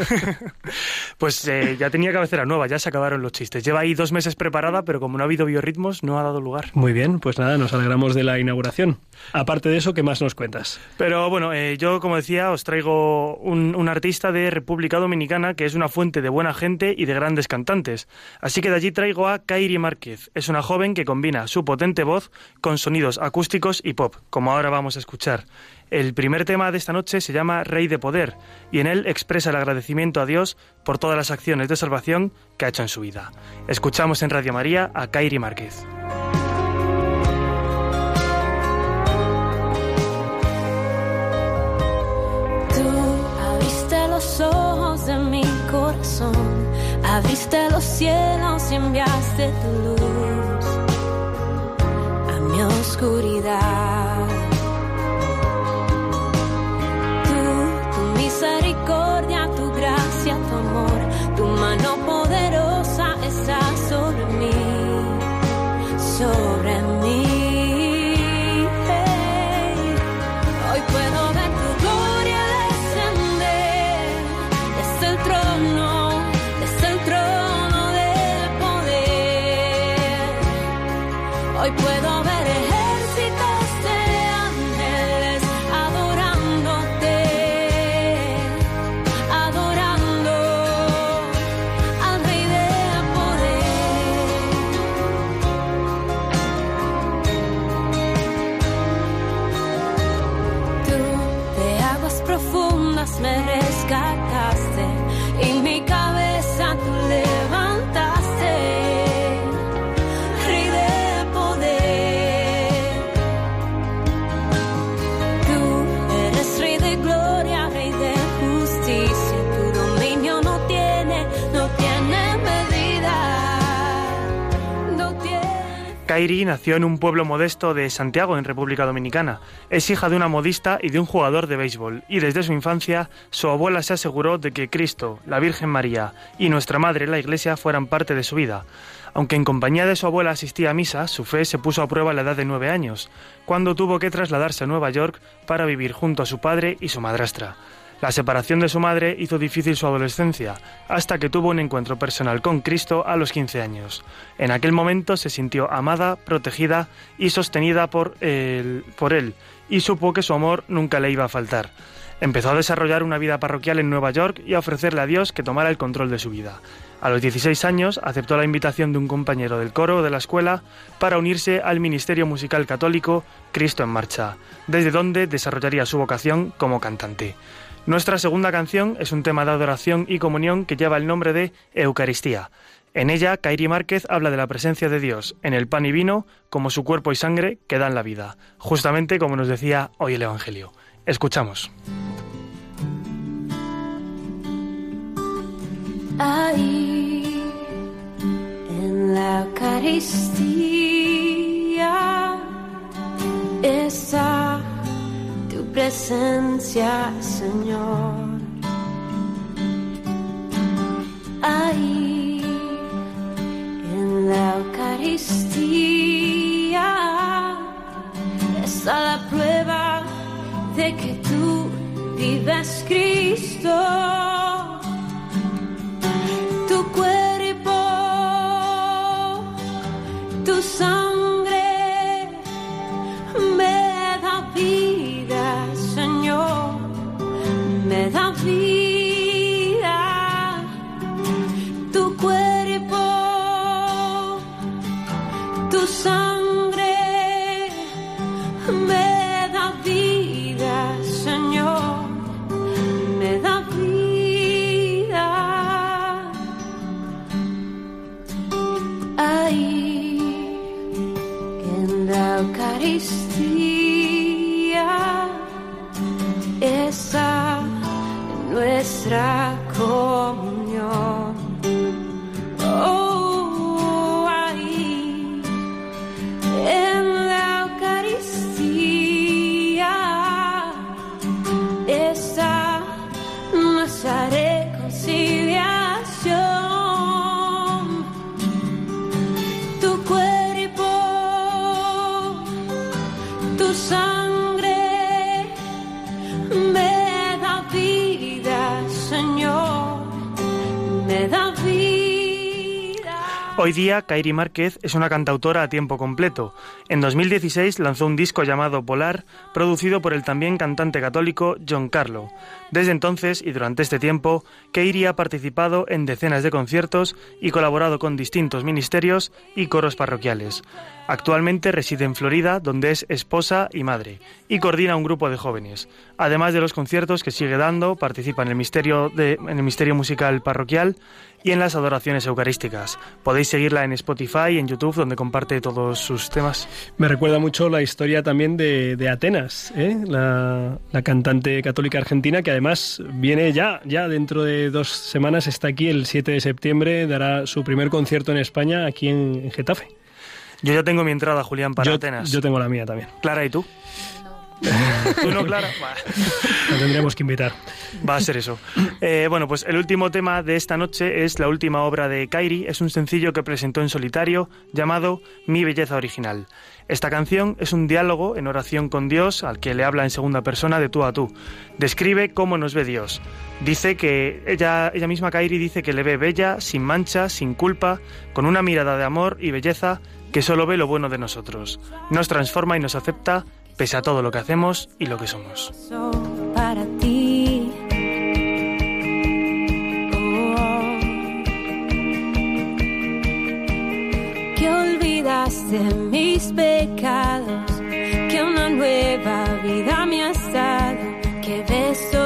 [SPEAKER 3] pues eh, ya tenía cabecera nueva, ya se acabaron los chistes. Lleva ahí dos meses preparada, pero como no ha habido biorritmos, no ha dado lugar.
[SPEAKER 1] Muy bien, pues nada, nos alegramos de la inauguración. Aparte de eso, ¿qué más nos cuentas?
[SPEAKER 3] Pero bueno, eh, yo como decía, os traigo un, un, artista de República Dominicana que es una fuente de buena gente y de grandes cantantes. Así que de allí traigo a Kairi Márquez. Es una joven que combina su potente voz con sonidos acústicos y pop, como ahora vamos a escuchar. El primer tema de esta noche se llama Rey de Poder y en él expresa el agradecimiento a Dios por todas las acciones de salvación que ha hecho en su vida. Escuchamos en Radio María a Kairi Márquez.
[SPEAKER 11] ojos de mi corazón, abriste los cielos y enviaste tu luz a mi oscuridad. Sobre
[SPEAKER 3] Kairi nació en un pueblo modesto de Santiago, en República Dominicana. Es hija de una modista y de un jugador de béisbol, y desde su infancia su abuela se aseguró de que Cristo, la Virgen María y nuestra Madre, la Iglesia, fueran parte de su vida. Aunque en compañía de su abuela asistía a misa, su fe se puso a prueba a la edad de nueve años, cuando tuvo que trasladarse a Nueva York para vivir junto a su padre y su madrastra. La separación de su madre hizo difícil su adolescencia, hasta que tuvo un encuentro personal con Cristo a los 15 años. En aquel momento se sintió amada, protegida y sostenida por él, y supo que su amor nunca le iba a faltar. Empezó a desarrollar una vida parroquial en Nueva York y a ofrecerle a Dios que tomara el control de su vida. A los 16 años aceptó la invitación de un compañero del coro de la escuela para unirse al Ministerio Musical Católico Cristo en Marcha, desde donde desarrollaría su vocación como cantante. Nuestra segunda canción es un tema de adoración y comunión que lleva el nombre de Eucaristía. En ella, Kairi Márquez habla de la presencia de Dios en el pan y vino como su cuerpo y sangre que dan la vida, justamente como nos decía hoy el Evangelio. Escuchamos.
[SPEAKER 11] Ahí, en la Eucaristía, está presencia, Señor. Ahí, en la Eucaristía, está la prueba de que tú vives Cristo. Tu cuerpo, tu sangre. Me da. Nuestra comunión.
[SPEAKER 3] Hoy día, Kairi Márquez es una cantautora a tiempo completo. En 2016 lanzó un disco llamado Polar, producido por el también cantante católico John Carlo. Desde entonces y durante este tiempo, Kairi ha participado en decenas de conciertos y colaborado con distintos ministerios y coros parroquiales. Actualmente reside en Florida, donde es esposa y madre, y coordina un grupo de jóvenes. Además de los conciertos que sigue dando, participa en el misterio, en el misterio musical parroquial y en las adoraciones eucarísticas. Podéis seguirla en Spotify y en YouTube, donde comparte todos sus temas.
[SPEAKER 1] Me recuerda mucho la historia también de, de Atenas, ¿eh? la, la cantante católica argentina, que además viene ya, ya dentro de dos semanas, está aquí el 7 de septiembre, dará su primer concierto en España, aquí en, en Getafe.
[SPEAKER 3] Yo ya tengo mi entrada, Julián, para
[SPEAKER 1] yo,
[SPEAKER 3] Atenas.
[SPEAKER 1] Yo tengo la mía también.
[SPEAKER 3] Clara, ¿y tú? ¿Tú no, Clara? Va.
[SPEAKER 1] La tendríamos que invitar.
[SPEAKER 3] Va a ser eso. Eh, bueno, pues el último tema de esta noche es la última obra de Kairi. Es un sencillo que presentó en solitario llamado Mi Belleza Original. Esta canción es un diálogo en oración con Dios al que le habla en segunda persona de tú a tú. Describe cómo nos ve Dios. Dice que ella, ella misma, Kairi, dice que le ve bella, sin mancha, sin culpa, con una mirada de amor y belleza que solo ve lo bueno de nosotros. Nos transforma y nos acepta pese a todo lo que hacemos y lo que somos.
[SPEAKER 11] para ti. Oh. Que olvidaste mis pecados, que una nueva vida me has dado, que ves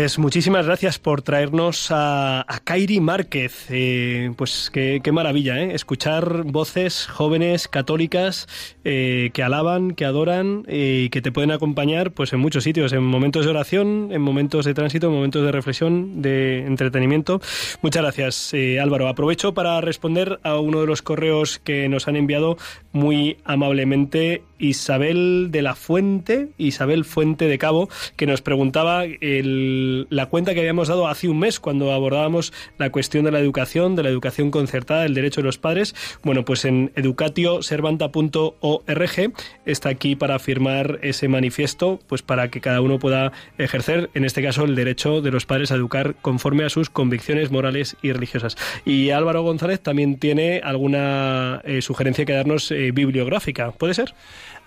[SPEAKER 1] Pues muchísimas gracias por traernos a, Kairi Márquez. Eh, pues qué, maravilla, ¿eh? Escuchar voces jóvenes católicas eh, que alaban, que adoran eh, y que te pueden acompañar pues en muchos sitios, en momentos de oración, en momentos de tránsito, en momentos de reflexión, de entretenimiento. Muchas gracias, Álvaro. Aprovecho para responder a uno de los correos que nos han enviado muy amablemente Isabel de la Fuente, Isabel Fuente de Cabo, que nos preguntaba el- la cuenta que habíamos dado hace un mes cuando abordábamos la cuestión de la educación, de la educación concertada, el derecho de los padres. Bueno, pues en educatioservanta.org está aquí para firmar ese manifiesto, pues para que cada uno pueda ejercer, en este caso, el derecho de los padres a educar conforme a sus convicciones morales y religiosas. Y Álvaro González también tiene alguna eh, sugerencia que darnos eh, bibliográfica, ¿puede ser?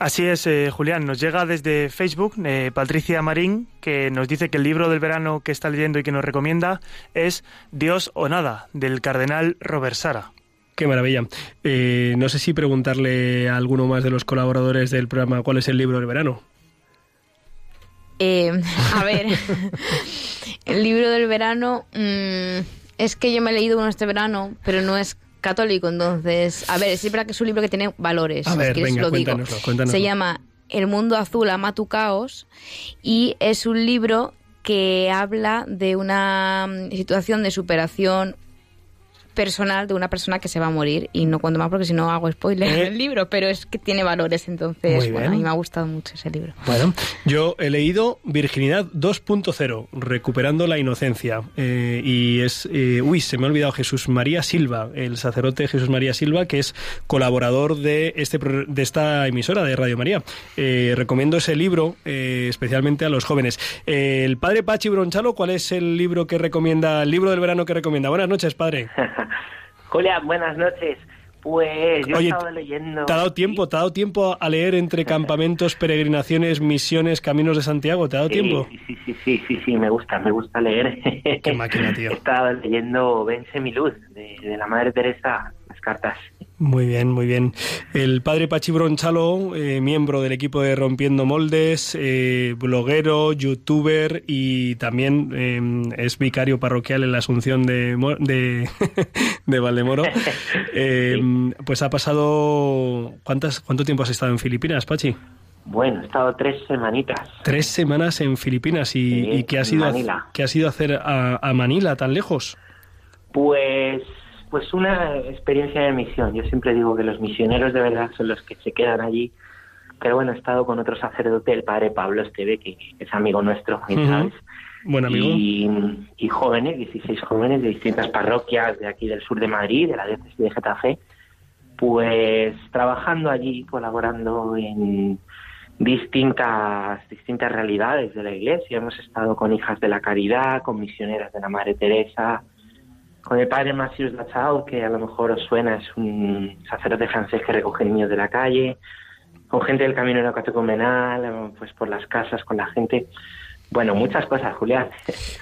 [SPEAKER 3] Así es, eh, Julián. Nos llega desde Facebook eh, Patricia Marín, que nos dice que el libro del verano que está leyendo y que nos recomienda es Dios o Nada, del cardenal Robert Sara.
[SPEAKER 1] Qué maravilla. Eh, no sé si preguntarle a alguno más de los colaboradores del programa cuál es el libro del verano.
[SPEAKER 2] Eh, a ver, el libro del verano mm, es que yo me he leído uno este verano, pero no es católico, entonces, a ver, que es un libro que tiene valores.
[SPEAKER 1] A
[SPEAKER 2] si
[SPEAKER 1] ver,
[SPEAKER 2] quieres
[SPEAKER 1] venga,
[SPEAKER 2] lo digo.
[SPEAKER 1] cuéntanoslo, cuéntanoslo.
[SPEAKER 2] Se llama El mundo azul ama tu caos y es un libro que habla de una mm, situación de superación personal de una persona que se va a morir y no cuento más porque si no hago spoiler
[SPEAKER 1] Eh.
[SPEAKER 2] del libro, pero es que tiene valores, entonces bueno, a mí me ha gustado mucho ese libro.
[SPEAKER 1] Bueno, yo he leído Virginidad 2.0, Recuperando la Inocencia. eh, y es, eh, uy, se me ha olvidado Jesús María Silva, el sacerdote Jesús María Silva, que es colaborador de, este, pro- de esta emisora de Radio María. Eh, recomiendo ese libro, eh, especialmente a los jóvenes. Eh, el padre Pachi Bronchalo, ¿cuál es el libro que recomienda, el libro del verano que recomienda? Buenas noches, padre.
[SPEAKER 12] Julián, buenas noches. Pues yo
[SPEAKER 1] Oye,
[SPEAKER 12] he estado leyendo.
[SPEAKER 1] ¿Te ha dado tiempo? ¿Te ha dado tiempo a leer entre campamentos, peregrinaciones, misiones, caminos de Santiago? ¿Te ha dado
[SPEAKER 12] Sí,
[SPEAKER 1] tiempo?
[SPEAKER 12] Sí, sí, sí, sí, sí, sí, me gusta, me gusta leer.
[SPEAKER 1] Qué máquina, tío.
[SPEAKER 12] He estado leyendo Vence mi luz, de, de la Madre Teresa, las cartas.
[SPEAKER 1] Muy bien, muy bien. El padre Pachi Bronchalo, eh, miembro del equipo de Rompiendo Moldes, eh, bloguero, youtuber y también eh, es vicario parroquial en la Asunción de, de, de Valdemoro. Eh, Pues ha pasado... ¿cuántas, ¿Cuánto tiempo has estado en Filipinas, Pachi?
[SPEAKER 12] Bueno, he estado tres semanitas.
[SPEAKER 1] Tres semanas en Filipinas. ¿Y,
[SPEAKER 12] Sí,
[SPEAKER 1] y qué, has
[SPEAKER 12] en
[SPEAKER 1] ido a,
[SPEAKER 12] Manila.
[SPEAKER 1] qué has ido a hacer a, a Manila tan lejos?
[SPEAKER 12] Pues, pues una experiencia de misión. Yo siempre digo que los misioneros de verdad son los que se quedan allí. Pero bueno, he estado con otro sacerdote, el padre Pablo Esteve, que es amigo nuestro, sabes.
[SPEAKER 1] Buen amigo.
[SPEAKER 12] Y, y jóvenes, 16 jóvenes de distintas parroquias de aquí del sur de Madrid, de la diócesis de Getafe, pues trabajando allí, colaborando en distintas, distintas realidades de la iglesia. Hemos estado con hijas de la caridad, con misioneras de la Madre Teresa, con el padre Macius Lachau, que a lo mejor os suena, es un sacerdote francés que recoge niños de la calle, con gente del camino neocatecumenal, pues por las casas, con la gente. Bueno, muchas cosas, Julián.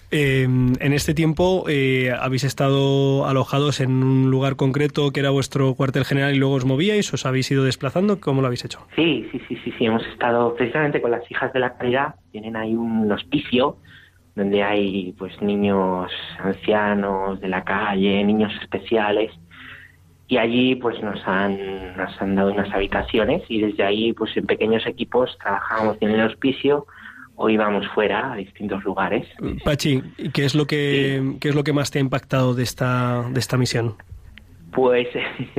[SPEAKER 1] Eh, en este tiempo eh, habéis estado alojados en un lugar concreto que era vuestro cuartel general y luego os movíais, os habéis ido desplazando, ¿cómo lo habéis hecho?
[SPEAKER 12] Sí, sí, sí, sí, sí. Hemos estado precisamente con las hijas de la caridad. Tienen ahí un hospicio donde hay pues niños ancianos de la calle, niños especiales. Y allí pues nos han, nos han dado unas habitaciones y desde ahí pues en pequeños equipos trabajábamos en el hospicio o íbamos fuera a distintos lugares.
[SPEAKER 1] Pachi, ¿qué es lo que qué es lo que más te ha impactado de esta de esta misión?
[SPEAKER 12] Pues,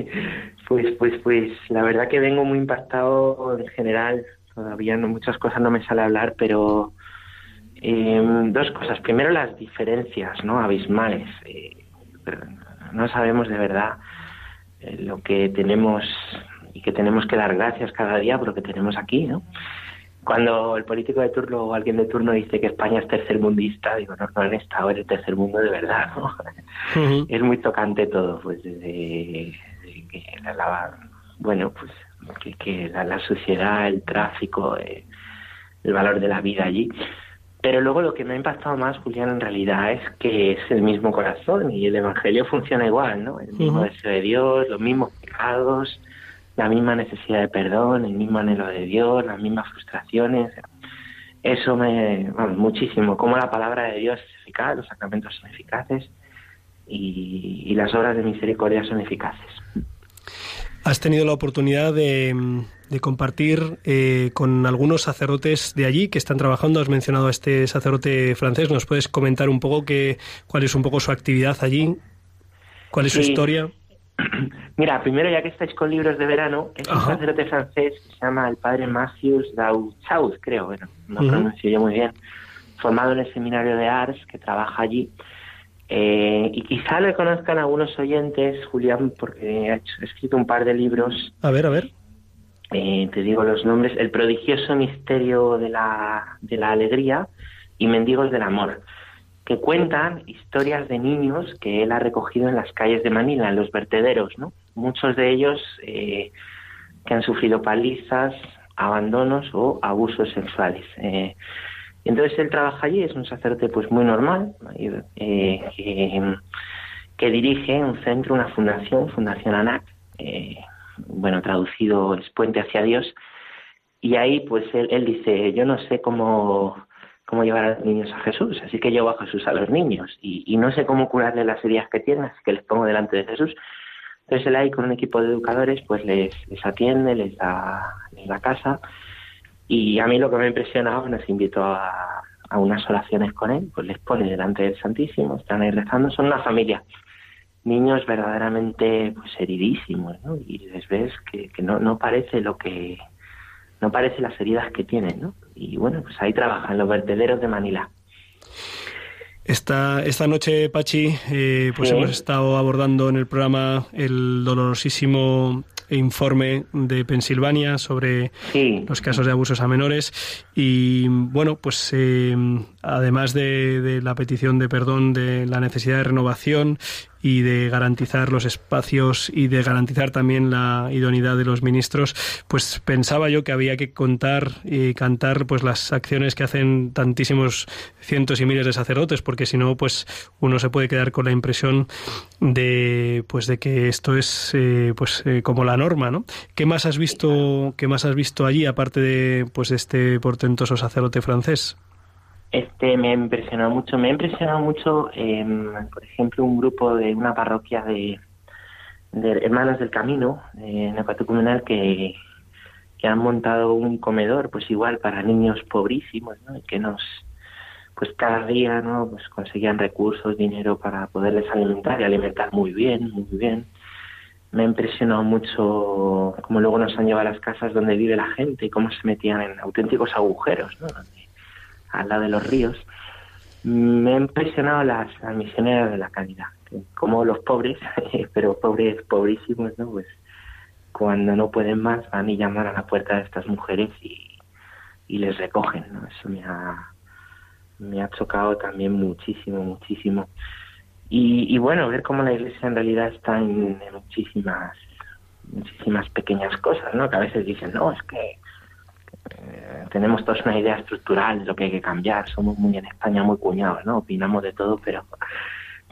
[SPEAKER 12] pues, pues, pues, la verdad que vengo muy impactado en general. Todavía no muchas cosas no me sale hablar, pero eh, dos cosas. Primero las diferencias, ¿no? Abismales. Eh, no sabemos de verdad eh, lo que tenemos y que tenemos que dar gracias cada día por lo que tenemos aquí, ¿no? Cuando el político de turno o alguien de turno dice que España es tercermundista, digo, no, no han estado en el tercer mundo de verdad, ¿no? es muy tocante todo, pues desde, que la, la- bueno, pues que, que la, la suciedad, el tráfico, eh, el valor de la vida allí. Pero luego lo que me ha impactado más, Julián, en realidad es que es el mismo corazón y el Evangelio funciona igual, ¿no? El mismo deseo de Dios, los mismos pecados, la misma necesidad de perdón, el mismo anhelo de Dios, las mismas frustraciones. Eso me, vamos, muchísimo. Como la palabra de Dios es eficaz, los sacramentos son eficaces y, y las obras de misericordia son eficaces.
[SPEAKER 1] Has tenido la oportunidad de, de compartir eh, con algunos sacerdotes de allí que están trabajando. Has mencionado a este sacerdote francés. ¿Nos puedes comentar un poco qué, cuál es un poco su actividad allí? ¿Cuál es su historia?
[SPEAKER 12] Mira, primero ya que estáis con libros de verano, es un
[SPEAKER 1] Ajá.
[SPEAKER 12] sacerdote francés que se llama el padre Matthews Dauchaud, creo, bueno, no
[SPEAKER 1] Ujú.
[SPEAKER 12] pronuncio yo muy bien, formado en el seminario de Ars, que trabaja allí. Eh, y quizá le conozcan algunos oyentes, Julián, porque ha hecho- ha escrito un par de libros
[SPEAKER 1] A ver, a ver.
[SPEAKER 12] eh, te digo los nombres, El prodigioso misterio de la, de la alegría y Mendigos del amor, que cuentan historias de niños que él ha recogido en las calles de Manila, en los vertederos, ¿no? Muchos de ellos eh, que han sufrido palizas, abandonos o abusos sexuales. Eh, entonces él trabaja allí, es un sacerdote pues muy normal, eh, que, dirige un centro, una fundación, Fundación ANAC, eh, bueno, traducido es Puente hacia Dios, y ahí pues él, dice, yo no sé cómo, cómo llevar a los niños a Jesús, así que llevo a Jesús a los niños, y, no sé cómo curarle las heridas que tienen, así que les pongo delante de Jesús. Entonces él ahí con un equipo de educadores pues les, les atiende, les da, les da casa, y a mí lo que me ha impresionado, nos invitó a, a unas oraciones con él, pues les pone delante del Santísimo, están ahí rezando, son una familia, niños verdaderamente pues heridísimos, ¿no? Y les ves que, que no, no parece lo que, no parece las heridas que tienen, ¿no? Y bueno, pues ahí trabajan los vertederos de Manila.
[SPEAKER 1] Esta, esta noche, Pachi, eh, pues
[SPEAKER 12] Sí.
[SPEAKER 1] hemos estado abordando en el programa el dolorosísimo informe de Pensilvania sobre los casos de abusos a menores. Y bueno pues eh, además de, de la petición de perdón de la necesidad de renovación y de garantizar los espacios y de garantizar también la idoneidad de los ministros, pues pensaba yo que había que contar y cantar pues las acciones que hacen tantísimos cientos y miles de sacerdotes, porque si no, pues uno se puede quedar con la impresión de pues de que esto es eh, pues eh, como la norma, ¿no? ¿Qué más has visto, qué más has visto allí aparte de pues de este portentoso sacerdote francés?
[SPEAKER 12] Este me ha impresionado mucho, me ha impresionado mucho, eh, por ejemplo, un grupo de una parroquia de, de Hermanos del Camino, eh, en Ecuatocumenal, que, que han montado un comedor, pues igual para niños pobrísimos, ¿no? Que nos, pues cada día, ¿no? Pues conseguían recursos, dinero para poderles alimentar y alimentar muy bien, muy bien. Me ha impresionado mucho cómo luego nos han llevado a las casas donde vive la gente y cómo se metían en auténticos agujeros, ¿no? Al lado de los ríos. Me ha impresionado las, las misioneras de la caridad, como los pobres, pero pobres pobrísimos, ¿no? Pues cuando no pueden más van y llaman a la puerta de estas mujeres y, y les recogen, ¿no? Eso me ha, me ha chocado también muchísimo, muchísimo. Y, y bueno, ver cómo la iglesia en realidad está en, en muchísimas, muchísimas pequeñas cosas, ¿no? Que a veces dicen, no, es que eh, tenemos todos una idea estructural de lo que hay que cambiar. Somos muy en España muy cuñados, ¿no? Opinamos de todo, pero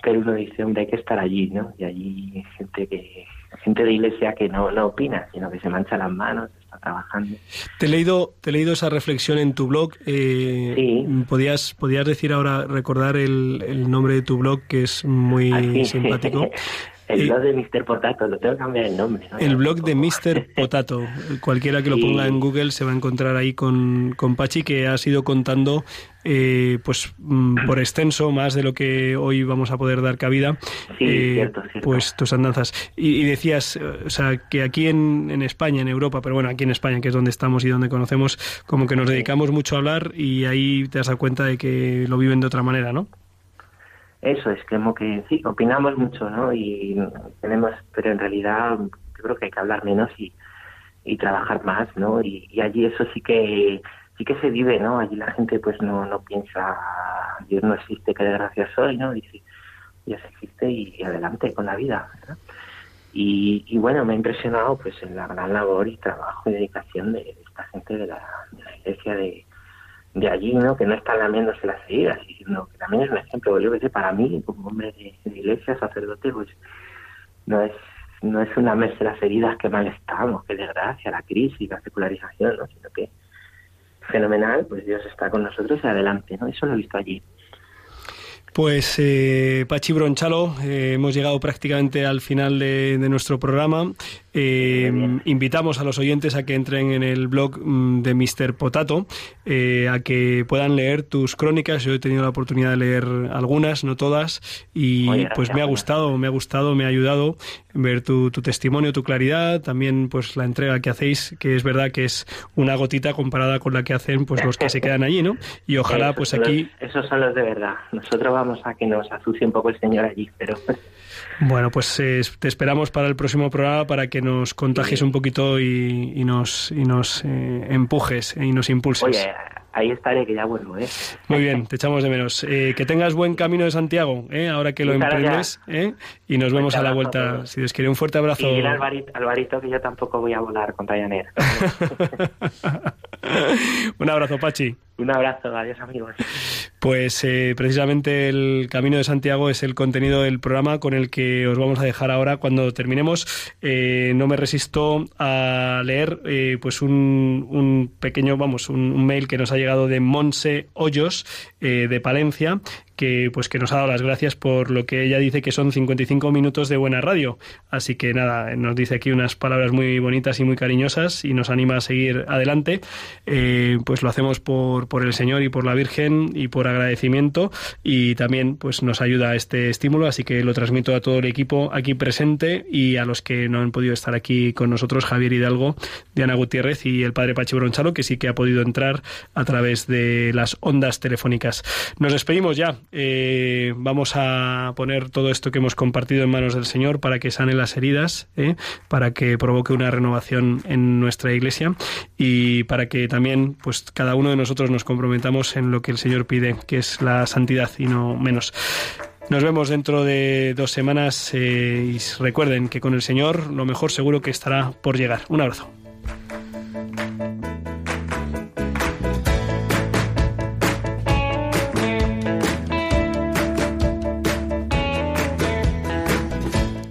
[SPEAKER 12] pero uno dice, hombre, hay que estar allí, ¿no? Y allí hay gente que gente de iglesia que no, no opina, sino que se mancha las manos, está trabajando.
[SPEAKER 1] Te he leído, te he leído esa reflexión en tu blog. Eh, ¿podías, ¿Podías decir ahora, recordar el, el nombre de tu blog, que es muy
[SPEAKER 12] Así.
[SPEAKER 1] simpático?
[SPEAKER 12] el
[SPEAKER 1] Eh,
[SPEAKER 12] blog de Mr. Potato, lo tengo que cambiar el nombre, ¿no?
[SPEAKER 1] El blog de Mr. Potato. Cualquiera que lo
[SPEAKER 12] Sí.
[SPEAKER 1] ponga en Google se va a encontrar ahí con, con Pachi, que ha sido contando, eh, pues mm, por extenso, más de lo que hoy vamos a poder dar cabida,
[SPEAKER 12] Sí,
[SPEAKER 1] eh,
[SPEAKER 12] cierto, cierto.
[SPEAKER 1] pues tus andanzas. Y, y decías, eh, o sea, que aquí en, en España, en Europa, pero bueno, aquí en España, que es donde estamos y donde conocemos, como que nos dedicamos mucho a hablar y ahí te dado cuenta de que lo viven de otra manera, ¿no?
[SPEAKER 12] Eso es, como que sí, opinamos mucho, ¿no? Y tenemos, pero en realidad yo creo que hay que hablar menos y, trabajar más, ¿no? Y, y allí eso sí que sí que se vive, ¿no? Allí la gente pues no, no piensa, Dios no existe, qué desgracia soy, ¿no? Dice, Dios existe y, adelante con la vida, ¿verdad? Y, y bueno, me ha impresionado pues en la gran labor y trabajo y dedicación de, de esta gente de la, de la iglesia de, de allí, ¿no? Que no están lamiéndose las heridas, sino que también es un ejemplo, yo que sé, para mí, como hombre de, iglesia, sacerdote, pues no es no es una mes las heridas que mal estamos, que desgracia, la crisis, la secularización, ¿no? Sino que fenomenal, pues Dios está con nosotros y adelante, ¿no? Eso lo he visto allí.
[SPEAKER 1] Pues eh, Pachi Bronchalo, eh, hemos llegado prácticamente al final de, de nuestro programa. Eh, invitamos a los oyentes a que entren en el blog mm, de Mr. Potato, eh, a que puedan leer tus crónicas. Yo he tenido la oportunidad de leer algunas, no todas, y
[SPEAKER 12] Oye,
[SPEAKER 1] pues
[SPEAKER 12] gracias,
[SPEAKER 1] me ha gustado, me ha gustado, me ha ayudado ver tu, tu testimonio, tu claridad, también pues la entrega que hacéis, que es verdad que es una gotita comparada con la que hacen pues los que se quedan allí, ¿no? Y ojalá
[SPEAKER 12] Esos
[SPEAKER 1] pues
[SPEAKER 12] los-
[SPEAKER 1] aquí
[SPEAKER 12] esos son los de verdad. Nosotros vamos a que nos azucie un poco el señor allí, pero
[SPEAKER 1] Bueno, pues eh, te esperamos para el próximo programa para que nos contagies un poquito y, y nos, y nos eh, empujes y nos impulses.
[SPEAKER 12] oye, ahí estaré que ya vuelvo, ¿eh?
[SPEAKER 1] Muy bien, te echamos de menos. Eh, que tengas buen camino de Santiago, ¿eh? ahora que lo emprendes, ¿eh? y nos vemos a la vuelta. Si Dios quiere, un fuerte abrazo.
[SPEAKER 12] Y Alvarito, Alvarito que yo tampoco voy a volar con Ryanair.
[SPEAKER 1] un abrazo, Pachi.
[SPEAKER 12] Un abrazo, adiós amigos.
[SPEAKER 1] Pues eh, precisamente el Camino de Santiago es el contenido del programa con el que os vamos a dejar ahora cuando terminemos. Eh, no me resisto a leer eh, pues un, un pequeño, vamos, un, un mail que nos ha llegado de Monse Hoyos de Palencia que pues que nos ha dado las gracias por lo que ella dice que son 55 minutos de buena radio. Así que nada, nos dice aquí unas palabras muy bonitas y muy cariñosas y nos anima a seguir adelante. Eh, pues lo hacemos por, por el Señor y por la Virgen y por agradecimiento y también pues nos ayuda este estímulo, así que lo transmito a todo el equipo aquí presente y a los que no han podido estar aquí con nosotros, Javier Hidalgo, Diana Gutiérrez y el padre Pachi Bronchalo, que sí que ha podido entrar a través de las ondas telefónicas. Nos despedimos ya. Eh, vamos a poner todo esto que hemos compartido en manos del Señor para que sane las heridas, ¿eh? para que provoque una renovación en nuestra iglesia y para que también pues cada uno de nosotros nos comprometamos en lo que el Señor pide, que es la santidad y no menos. Nos vemos dentro de dos semanas eh, y recuerden que con el Señor lo mejor seguro que estará por llegar. Un abrazo.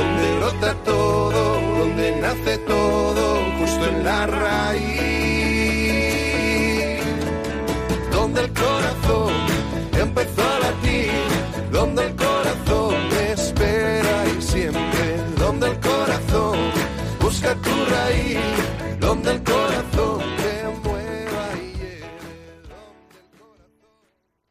[SPEAKER 13] donde brota todo, donde nace todo, justo en la raíz. Donde el corazón empezó a latir, donde el corazón espera y siempre, donde el corazón busca tu raíz